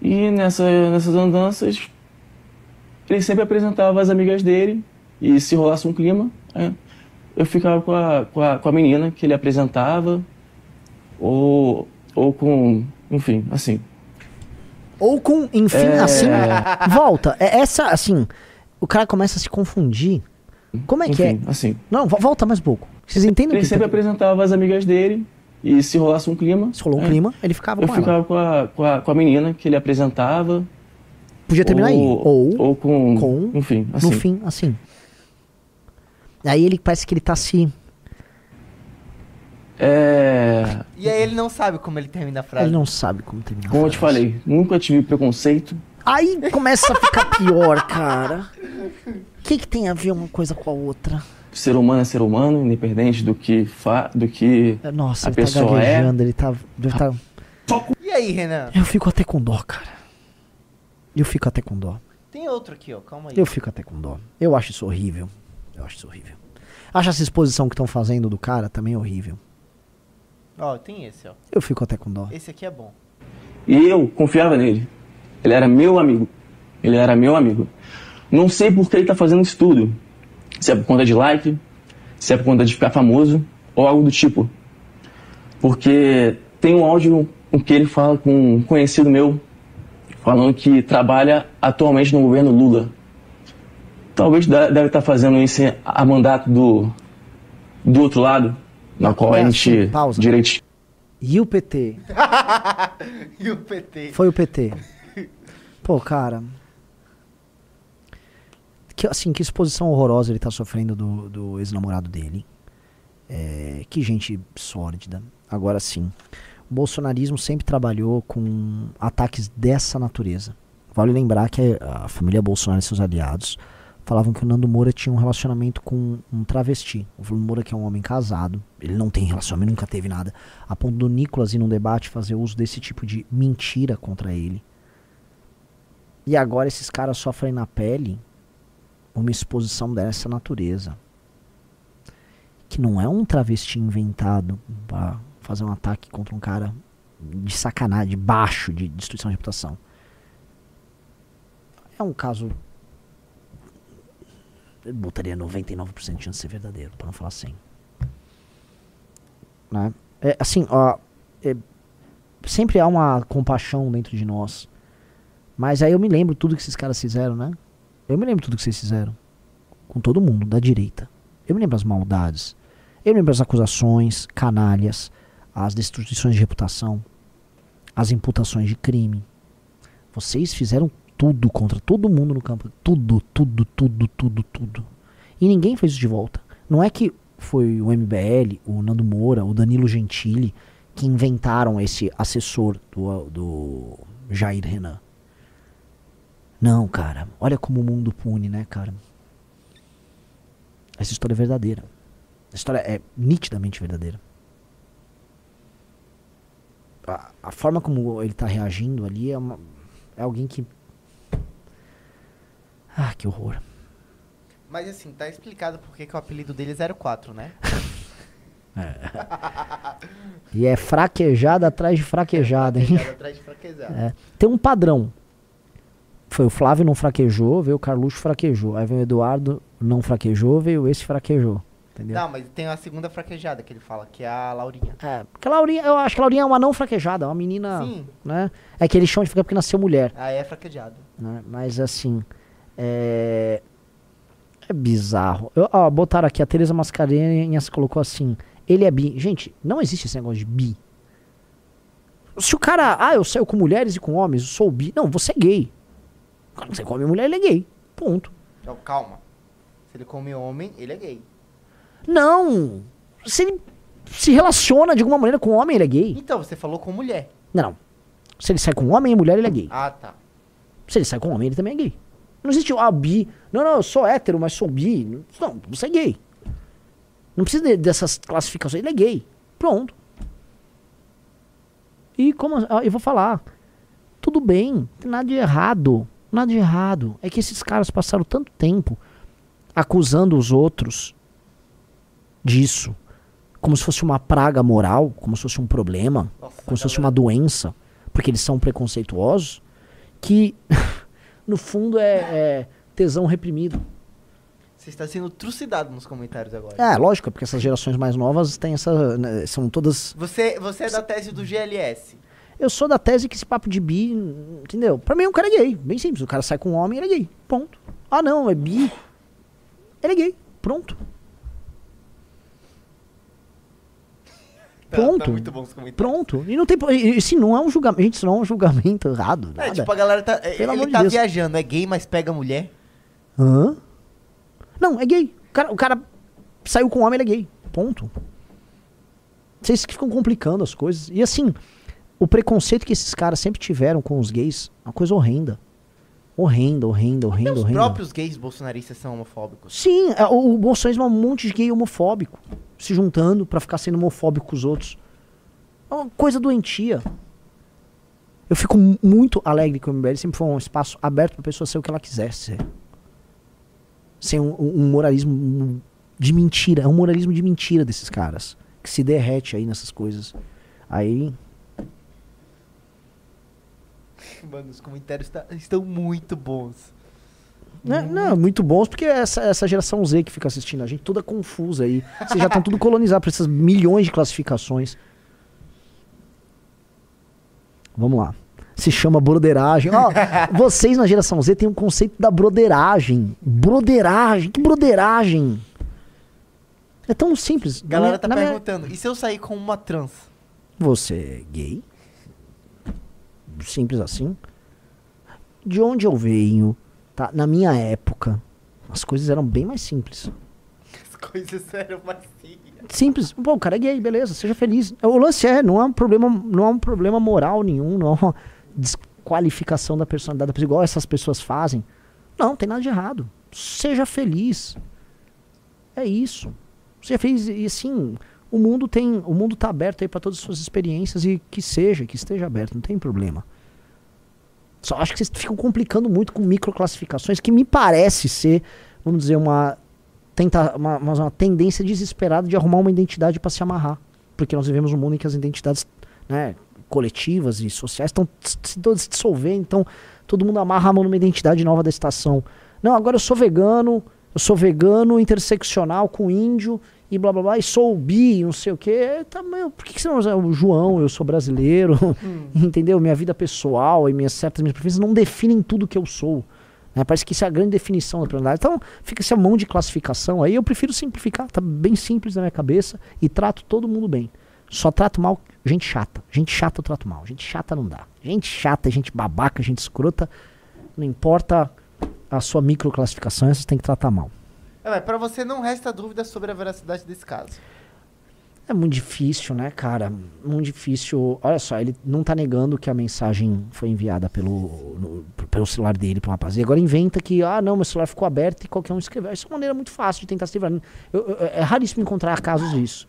E nessa, nessas andanças, ele sempre apresentava as amigas dele e se rolasse um clima, é, eu ficava com a, com a, com a menina que ele apresentava, ou, ou com, enfim, assim. Ou com, enfim, é... assim, volta. É essa, assim, o cara começa a se confundir. Como é enfim, que é? assim. Não, volta mais um pouco. Vocês entendem Ele sempre tá... apresentava as amigas dele e se rolasse um clima... Se rolou um é, clima, ele ficava eu com ficava ela. Com a, com, a, com a menina que ele apresentava. Podia terminar ou, aí. Ou, ou com, com... Enfim, assim. No fim, assim. Aí ele parece que ele tá se é... E aí ele não sabe como ele termina a frase. Ele não sabe como termina a Como frase. eu te falei, nunca tive preconceito. Aí começa a ficar pior, cara. O que, que tem a ver uma coisa com a outra? Ser humano é ser humano, independente do que, fa do que é, Nossa, a ele tá pessoa tá gaguejando, é. ele tá, ele tá... E aí, Renan? Eu fico até com dó, cara. Eu fico até com dó. Tem outro aqui, ó, calma aí. Eu fico até com dó. Eu acho isso horrível. Eu acho isso horrível. Acho essa exposição que estão fazendo do cara também horrível. Ó, tem esse, ó. Eu fico até com dó. Esse aqui é bom. E eu confiava nele. Ele era meu amigo. Ele era meu amigo. Não sei por que ele tá fazendo isso tudo. Se é por conta de like, se é por conta de ficar famoso ou algo do tipo. Porque tem um áudio em que ele fala com um conhecido meu, falando que trabalha atualmente no governo Lula. Talvez de- deve estar fazendo isso a mandato do, do outro lado, na qual a gente pausa. direito E o PT? e o PT? Foi o PT. Pô, cara. Que, assim, que exposição horrorosa ele tá sofrendo do, do ex-namorado dele. É, que gente sórdida. Agora sim. O bolsonarismo sempre trabalhou com ataques dessa natureza. Vale lembrar que a família Bolsonaro e seus aliados falavam que o Nando Moura tinha um relacionamento com um travesti. O Nando Moura, que é um homem casado, ele não tem relacionamento, nunca teve nada. A ponto do Nicolas ir num debate fazer uso desse tipo de mentira contra ele. E agora esses caras sofrem na pele uma exposição dessa natureza. Que não é um travesti inventado pra fazer um ataque contra um cara de sacanagem, de baixo, de destruição de reputação. É um caso. Botaria 99% de chance de ser verdadeiro, pra não falar 100. Né? É, assim, ó. é, sempre há uma compaixão dentro de nós. Mas aí eu me lembro tudo que esses caras fizeram, né? Eu me lembro tudo que vocês fizeram. Com todo mundo, da direita. Eu me lembro as maldades. Eu me lembro as acusações, canalhas, as destruições de reputação, as imputações de crime. Vocês fizeram tudo contra todo mundo no campo. Tudo, tudo, tudo, tudo, tudo. E ninguém fez isso de volta. Não é que foi o MBL, o Nando Moura, o Danilo Gentili que inventaram esse assessor do, do Jair Renan. Não, cara. Olha como o mundo pune, né, cara? Essa história é verdadeira. A história é nitidamente verdadeira. A, a forma como ele tá reagindo ali é, uma, é alguém que. Ah, que horror. Mas assim, tá explicado por que o apelido dele é 04, né? E é fraquejada atrás de fraquejada, hein? Fraquejado atrás de fraquejado. É. Tem um padrão. Foi o Flávio não fraquejou, veio o Carluxo fraquejou. Aí veio o Eduardo não fraquejou, veio esse fraquejou. Entendeu? Não, mas tem a segunda fraquejada que ele fala, que é a Laurinha. É, porque a Laurinha, eu acho que a Laurinha é uma não fraquejada, é uma menina. Sim. Né? É que eles chamam de fraquejada porque nasceu mulher. Aí é fraquejado. né? Mas assim. É. É bizarro. Eu, ó, botaram aqui, a Tereza Mascarenhas colocou assim. Ele é bi. Gente, não existe esse negócio de bi. Se o cara. Ah, eu saio com mulheres e com homens, eu sou bi. Não, você é gay. O cara que você come mulher, ele é gay. Ponto. Calma. Se ele come homem, ele é gay. Não! Se ele se relaciona de alguma maneira com homem, ele é gay. Então, você falou com mulher. Não, não. Se ele sai com homem e mulher, ele é gay. Ah, tá. Se ele sai com homem, ele também é gay. Não existe ah, bi. Não, não, eu sou hétero, mas sou bi. Não, você é gay. Não precisa de- dessas classificações. Ele é gay. Pronto. E como ah, eu vou falar, tudo bem, tem nada de errado. Nada de errado. É que esses caras passaram tanto tempo acusando os outros disso. Como se fosse uma praga moral, como se fosse um problema, Nossa, como se fosse galera- uma doença, porque eles são preconceituosos, que no fundo é, é tesão reprimido. Você está sendo trucidado nos comentários agora. É, lógico, porque essas gerações mais novas têm essa. né, são todas. Você, você é da tese do GLS. Eu sou da tese que esse papo de bi, entendeu? Pra mim, um cara é gay. Bem simples. O cara sai com um homem, ele é gay. Ponto. Ah, não, é bi. Ele é gay. Pronto. Pronto. Tá muito bom os comentários. Pronto. E não tem. Isso não é um julgamento. Gente, isso não é um julgamento errado. É, Nada. tipo, a galera tá. Pelo amor ele tá Deus. viajando, é gay, mas pega mulher. Hã? Não, é gay. O cara, o cara saiu com homem, ele é gay. Ponto. Vocês que ficam complicando as coisas. E assim, o preconceito que esses caras sempre tiveram com os gays é uma coisa horrenda. Horrenda, horrenda, Até horrenda, os horrenda. próprios gays bolsonaristas são homofóbicos. Sim, é, o, o bolsonarismo é um monte de gay homofóbico se juntando pra ficar sendo homofóbico com os outros. É uma coisa doentia. Eu fico mu- muito alegre que o MBL sempre foi um espaço aberto pra pessoa ser o que ela quisesse. Sem um, um moralismo de mentira. É um moralismo de mentira desses caras. Que se derrete aí nessas coisas. Aí. Mano, os comentários tá- estão muito bons. Né? Não, muito bons, porque essa, essa geração Z que fica assistindo a gente, toda confusa aí. Vocês já estão tudo colonizados por essas milhões de classificações. Vamos lá. Se chama broderagem. Ó, vocês na geração Z têm um conceito da broderagem. Broderagem? Que broderagem? É tão simples. Galera tá na minha- perguntando, e se eu sair com uma trans? Você é gay? Simples assim. De onde eu venho, tá? Na minha época, as coisas eram bem mais simples. As coisas eram macias. Simples. Pô, o cara é gay, beleza, seja feliz. O lance é, não é um problema, não é um problema moral nenhum, não é uma desqualificação da personalidade da pessoa, igual essas pessoas fazem. Não, não tem nada de errado. Seja feliz. É isso. Seja feliz e assim, o mundo tem, o mundo tá aberto aí para todas as suas experiências e que seja, que esteja aberto, não tem problema. Só acho que vocês ficam complicando muito com microclassificações que me parece ser, vamos dizer, uma tenta uma, uma, tendência desesperada de arrumar uma identidade para se amarrar. Porque nós vivemos um mundo em que as identidades né, coletivas e sociais estão se dissolvendo, então todo mundo amarra a mão numa identidade nova da estação. Não, agora eu sou vegano, eu sou vegano interseccional com índio e blá blá blá, e sou bi, não sei o quê. Tá, meu, por que, que você não usa o João, eu sou brasileiro, entendeu? Minha vida pessoal e minhas certas minhas preferências não definem tudo que eu sou. né? Parece que isso é a grande definição da personalidade. Então, fica essa mão de classificação aí. Eu prefiro simplificar, tá bem simples na minha cabeça e trato todo mundo bem. Só trato mal gente chata. Gente chata eu trato mal. Gente chata não dá. Gente chata, gente babaca, gente escrota. Não importa a sua microclassificação, essas tem que tratar mal. É, mas pra você não resta dúvida sobre a veracidade desse caso. É muito difícil, né, cara? Muito difícil. Olha só, ele não tá negando que a mensagem foi enviada pelo, no- pelo celular dele pro rapaz. E agora inventa que, ah, não, meu celular ficou aberto e qualquer um escreveu. Isso é uma maneira muito fácil de tentar se livrar. Eu- eu- é raríssimo encontrar casos disso.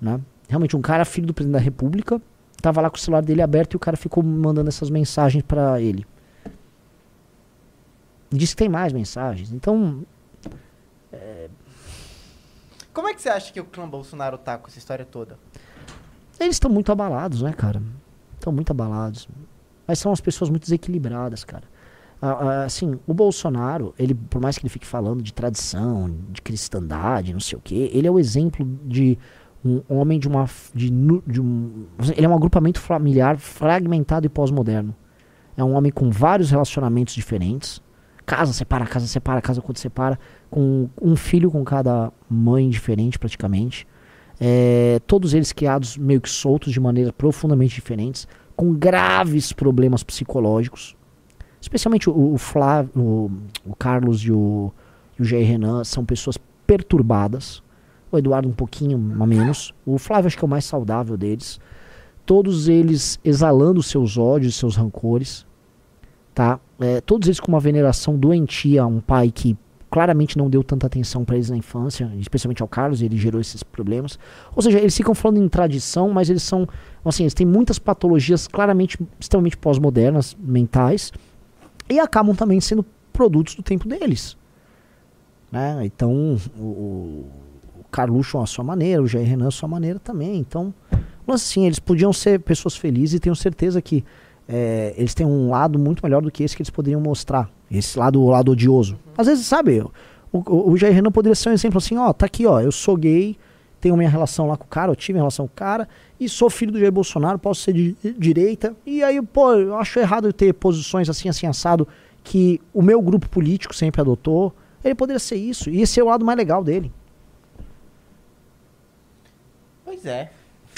Né? Realmente, um cara, filho do presidente da república, tava lá com o celular dele aberto e o cara ficou mandando essas mensagens pra ele. Diz que tem mais mensagens. Então, Como é que você acha que o clã Bolsonaro tá com essa história toda? Eles estão muito abalados, né, cara? Estão muito abalados. Mas são as pessoas muito desequilibradas, cara. Assim, o Bolsonaro, ele, por mais que ele fique falando de tradição, de cristandade, não sei o quê, ele é o exemplo de um homem de uma. De, de um, ele é um agrupamento familiar fragmentado e pós-moderno. É um homem com vários relacionamentos diferentes. Casa separa, casa separa, casa quando separa. Com um filho com cada mãe diferente, praticamente. É, todos eles criados meio que soltos de maneiras profundamente diferentes, com graves problemas psicológicos. Especialmente o, o Flávio, o, o Carlos e o, e o Jair Renan são pessoas perturbadas. O Eduardo um pouquinho a menos. O Flávio acho que é o mais saudável deles. Todos eles exalando seus ódios, seus rancores. Tá? É, todos eles com uma veneração doentia um pai que claramente não deu tanta atenção para eles na infância, especialmente ao Carlos, ele gerou esses problemas. Ou seja, eles ficam falando em tradição, mas eles são, assim, eles têm muitas patologias claramente extremamente pós-modernas, mentais, e acabam também sendo produtos do tempo deles. Né? Então, o, o Carluxo à sua maneira, o Jair Renan à sua maneira também. Então, assim, eles podiam ser pessoas felizes e tenho certeza que é, eles têm um lado muito melhor do que esse que eles poderiam mostrar. Esse lado, o lado odioso. Às vezes, sabe, o, o, o Jair Renan poderia ser um exemplo assim, ó, tá aqui, ó, eu sou gay, tenho minha relação lá com o cara, eu tive minha relação com o cara, e sou filho do Jair Bolsonaro, posso ser de direita, e aí, pô, eu acho errado eu ter posições assim, assim, assado, que o meu grupo político sempre adotou. Ele poderia ser isso, e esse é o lado mais legal dele. Pois é.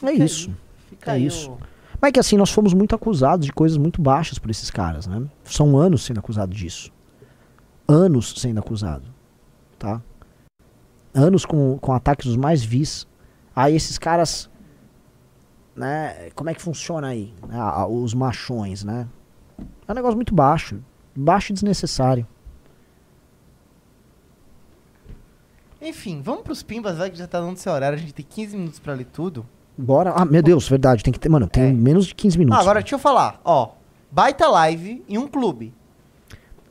É isso. Fica É isso. o- É que assim, nós fomos muito acusados de coisas muito baixas por esses caras, né? São anos sendo acusado disso. Anos sendo acusado. Tá? Anos com, com ataques dos mais vis. Aí esses caras. Né? Como é que funciona aí? Ah, os machões, né? É um negócio muito baixo. Baixo e desnecessário. Enfim, vamos pros pimbas, vai que já tá dando seu horário. A gente tem 15 minutos pra ler tudo. Bora. Ah, meu Deus, verdade. Tem que ter. Mano, tem É. menos de 15 minutos. Ah, agora deixa eu falar. Ó, baita live em um clube.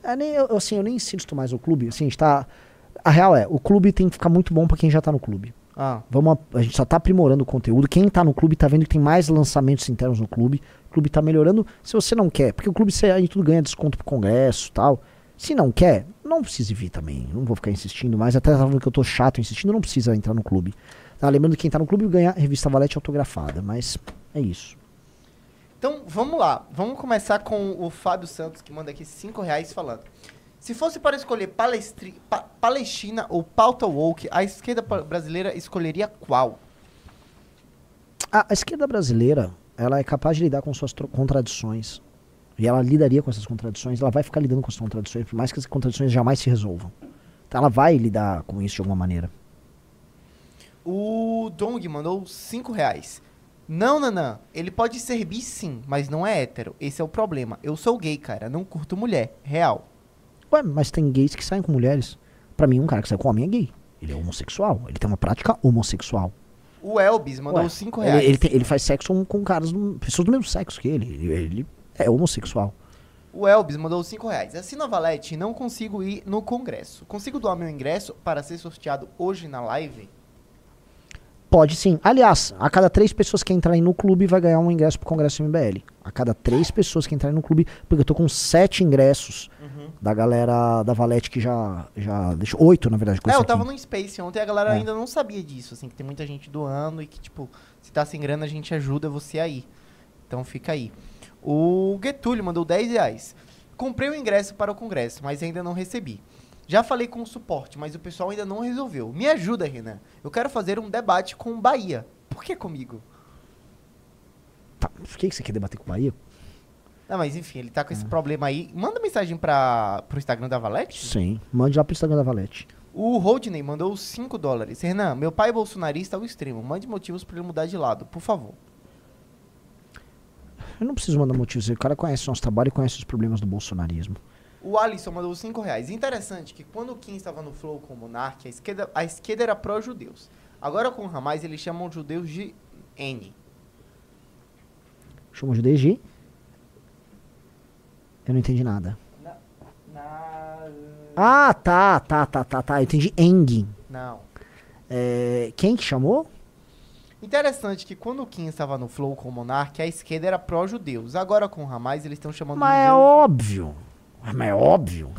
É, nem, eu, assim, eu nem insisto mais no clube. Assim, a gente tá. A real é, o clube tem que ficar muito bom pra quem já tá no clube. Ah, Vamos, a, a gente só tá aprimorando o conteúdo. Quem tá no clube tá vendo que tem mais lançamentos internos no clube. O clube tá melhorando. Se você não quer, porque o clube você aí tudo ganha desconto pro congresso e tal. Se não quer, não precisa vir também. Não vou ficar insistindo mais. Até falando que eu tô chato insistindo, não precisa entrar no clube. Tá? Lembrando que quem tá no clube ganha a revista Valete autografada. Mas é isso. Então, vamos lá. Vamos começar com o Fábio Santos, que manda aqui 5 reais falando. Se fosse para escolher Palestri pa Palestina ou pauta woke, a esquerda brasileira escolheria qual? A, a esquerda brasileira, ela é capaz de lidar com suas contradições. E ela lidaria com essas contradições, ela vai ficar lidando com essas contradições, por mais que essas contradições jamais se resolvam. Então ela vai lidar com isso de alguma maneira. O Dong mandou 5 reais. Não, Nanã, ele pode ser bi sim, mas não é hétero. Esse é o problema. Eu sou gay, cara, não curto mulher. Real. Ué, mas tem gays que saem com mulheres. Pra mim, um cara que sai com homem é gay. Ele é homossexual. Ele tem uma prática homossexual. O Elvis mandou Ué, 5 ele, reais. ele, tem- ele faz sexo com, com caras, do- pessoas do mesmo sexo que ele. Ele, ele é homossexual. O Elvis mandou 5 reais. Assina a Valete e não consigo ir no congresso. Consigo doar meu ingresso para ser sorteado hoje na live? Pode sim. Aliás, a cada três pessoas que entrarem no clube vai ganhar um ingresso pro Congresso MBL. A cada três pessoas que entrarem no clube, porque eu tô com sete ingressos da galera da Valete que já, já deixou. Oito, na verdade. É, eu tava aqui. no Space ontem e a galera É. ainda não sabia disso, assim, que tem muita gente doando e que, tipo, se tá sem grana, a gente ajuda você aí. Então fica aí. O Getúlio mandou 10 reais. Comprei o ingresso para o congresso, mas ainda não recebi. Já falei com o suporte, mas o pessoal ainda não resolveu. Me ajuda, Renan. Eu quero fazer um debate com o Bahia. Por que comigo? Tá, por que você quer debater com o Bahia? Não, mas enfim, ele tá com esse É. problema aí. Manda mensagem para pro Instagram da Valete. Sim. Mande lá pro Instagram da Valete. O Rodney mandou 5 dólares. Renan, meu pai é bolsonarista ao extremo. Mande motivos para ele mudar de lado, por favor. Eu não preciso mandar motivos. O cara conhece o nosso trabalho e conhece os problemas do bolsonarismo. O Alisson mandou 5 reais. Interessante que quando o Kim estava no Flow com o Monark, a esquerda, a esquerda era pró-judeus. Agora com o Hamas, eles chamam os judeus de N. Chama de DG. Eu não entendi nada. Ah, tá, tá, tá, tá, tá. Eu entendi Eng. Não. É, quem que chamou? Interessante que quando o Kim estava no Flow com o Monark, a esquerda era pró-judeus. Agora com o Hamas, eles estão chamando Mas é judeus óbvio. Mas é óbvio.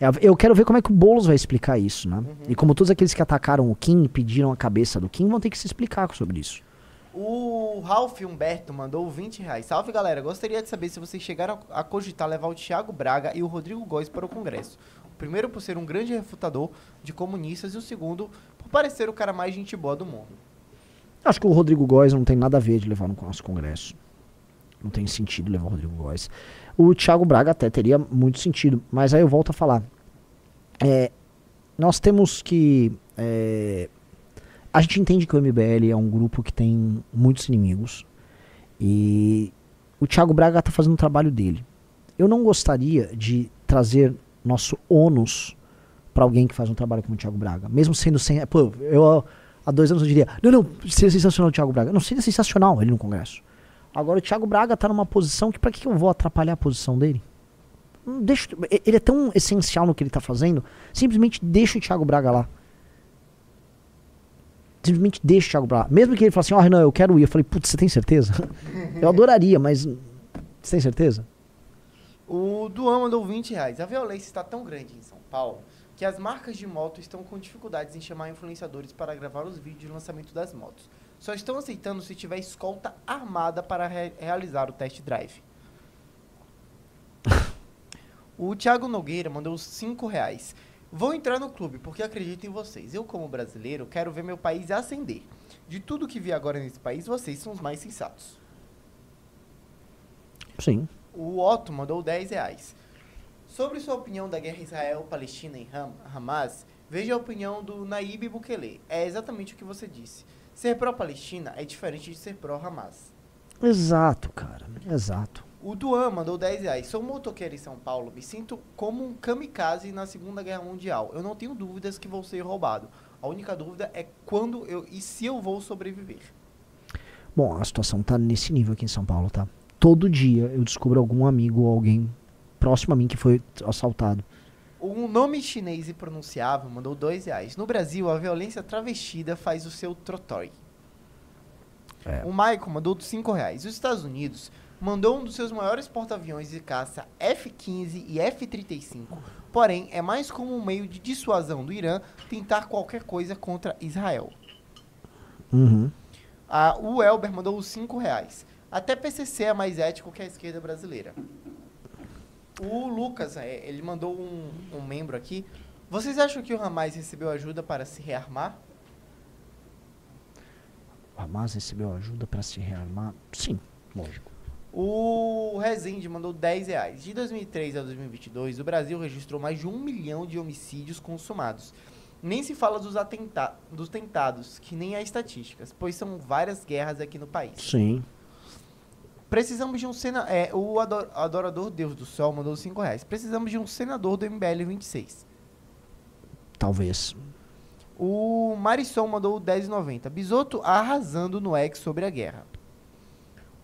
É, Eu quero ver como é que o Boulos vai explicar isso, né? E como todos aqueles que atacaram o Kim e pediram a cabeça do Kim vão ter que se explicar sobre isso. O Ralph Humberto mandou 20 reais. Salve galera, gostaria de saber se vocês chegaram a cogitar levar o Thiago Braga e o Rodrigo Góes para o Congresso. O primeiro por ser um grande refutador de comunistas e o segundo por parecer o cara mais gente boa do mundo. Acho que o Rodrigo Góes não tem nada a ver de levar no nosso Congresso. Não tem sentido levar o Rodrigo Góes. O Thiago Braga até teria muito sentido, mas aí eu volto a falar. É, nós temos que. é, a gente entende que o MBL é um grupo que tem muitos inimigos. E o Thiago Braga está fazendo o trabalho dele. Eu não gostaria de trazer nosso ônus para alguém que faz um trabalho como o Thiago Braga. Mesmo sendo sem. Pô, eu há dois anos eu diria: não, não, seria sensacional o Thiago Braga. Não, seria sensacional ele no Congresso. Agora o Thiago Braga tá numa posição que, para que eu vou atrapalhar a posição dele? Deixa, ele é tão essencial no que ele tá fazendo, simplesmente deixa o Thiago Braga lá. Simplesmente deixa o Thiago Braga. Mesmo que ele fale assim, ó, Renan, eu quero ir. Eu falei, putz, você tem certeza? eu adoraria, mas. Você tem certeza? O Duan mandou 20 reais. A violência está tão grande em São Paulo que as marcas de moto estão com dificuldades em chamar influenciadores para gravar os vídeos de lançamento das motos. Só estão aceitando se tiver escolta armada para re- realizar o test drive. o Thiago Nogueira mandou 5 reais. Vou entrar no clube porque acredito em vocês. Eu, como brasileiro, quero ver meu país ascender. De tudo que vi agora nesse país, vocês são os mais sensatos. Sim. O Otto mandou 10 reais. Sobre sua opinião da guerra Israel-Palestina em Ham- Hamas, veja a opinião do Naib Bukele. É exatamente o que você disse. Ser pró-Palestina é diferente de ser pró-Hamas. Exato, cara. Exato. O Duan mandou 10 reais. Sou motoqueiro em São Paulo. Me sinto como um kamikaze na Segunda Guerra Mundial. Eu não tenho dúvidas que vou ser roubado. A única dúvida é quando eu e se eu vou sobreviver. Bom, a situação tá nesse nível aqui em São Paulo, tá? Todo dia eu descubro algum amigo ou alguém próximo a mim que foi assaltado. Um nome chinês impronunciável mandou dois reais. No Brasil, a violência travestida faz o seu trotói. É. O Michael mandou cinco reais. Os Estados Unidos mandou um dos seus maiores porta-aviões de caça F-15 e F-35. Porém, é mais como um meio de dissuasão do Irã tentar qualquer coisa contra Israel. Uhum. A, o Elber mandou os 5 reais. Até PCC é mais ético que a esquerda brasileira. O Lucas, é, ele mandou um, um membro aqui. Vocês acham que o Hamas recebeu ajuda para se rearmar? O Hamas recebeu ajuda para se rearmar? Sim, lógico. O Rezende mandou 10 reais. De 2003 a 2022, o Brasil registrou mais de um milhão de homicídios consumados. Nem se fala dos, atenta dos tentados, que nem há estatísticas, pois são várias guerras aqui no país. Sim. Precisamos de um senador. É, o ador adorador Deus do Sol mandou 5 reais. Precisamos de um senador do MBL 26. Talvez. O Marisol mandou 10,90. Bisoto arrasando no ex sobre a guerra.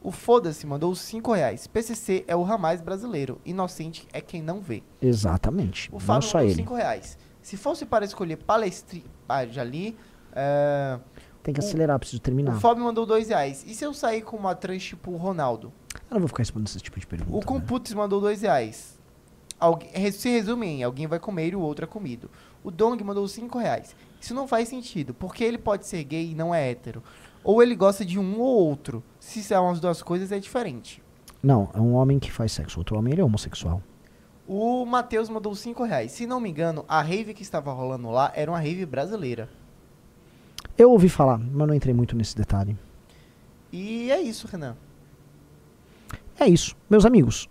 O Foda-se mandou 5 reais. PCC é o Ramais brasileiro. Inocente é quem não vê. Exatamente. O Não Fábio só mandou ele. 5 reais. Se fosse para escolher palestri... Ah, já li. É, Tem que o- acelerar, preciso O terminar. Fábio mandou 2 reais. E se eu sair com uma trans tipo o Ronaldo? Eu não vou ficar respondendo esse tipo de pergunta. O né? Computz mandou 2 reais. Algu- se resume em alguém vai comer e o outro é comido. O Dong mandou 5 reais. Isso não faz sentido, porque ele pode ser gay e não é hétero. Ou ele gosta de um ou outro. Se são as duas coisas, é diferente. Não, é um homem que faz sexo. Outro homem, ele é homossexual. O Matheus mandou 5 reais. Se não me engano, a rave que estava rolando lá era uma rave brasileira. Eu ouvi falar, mas não entrei muito nesse detalhe. E é isso, Renan. É isso. Meus amigos,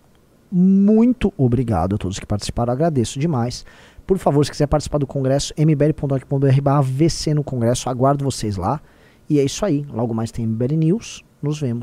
muito obrigado a todos que participaram. Agradeço demais. Por favor, se quiser participar do congresso, mbl.org.br barra VC no congresso. Aguardo vocês lá. E é isso aí. Logo mais tem MBL News. Nos vemos.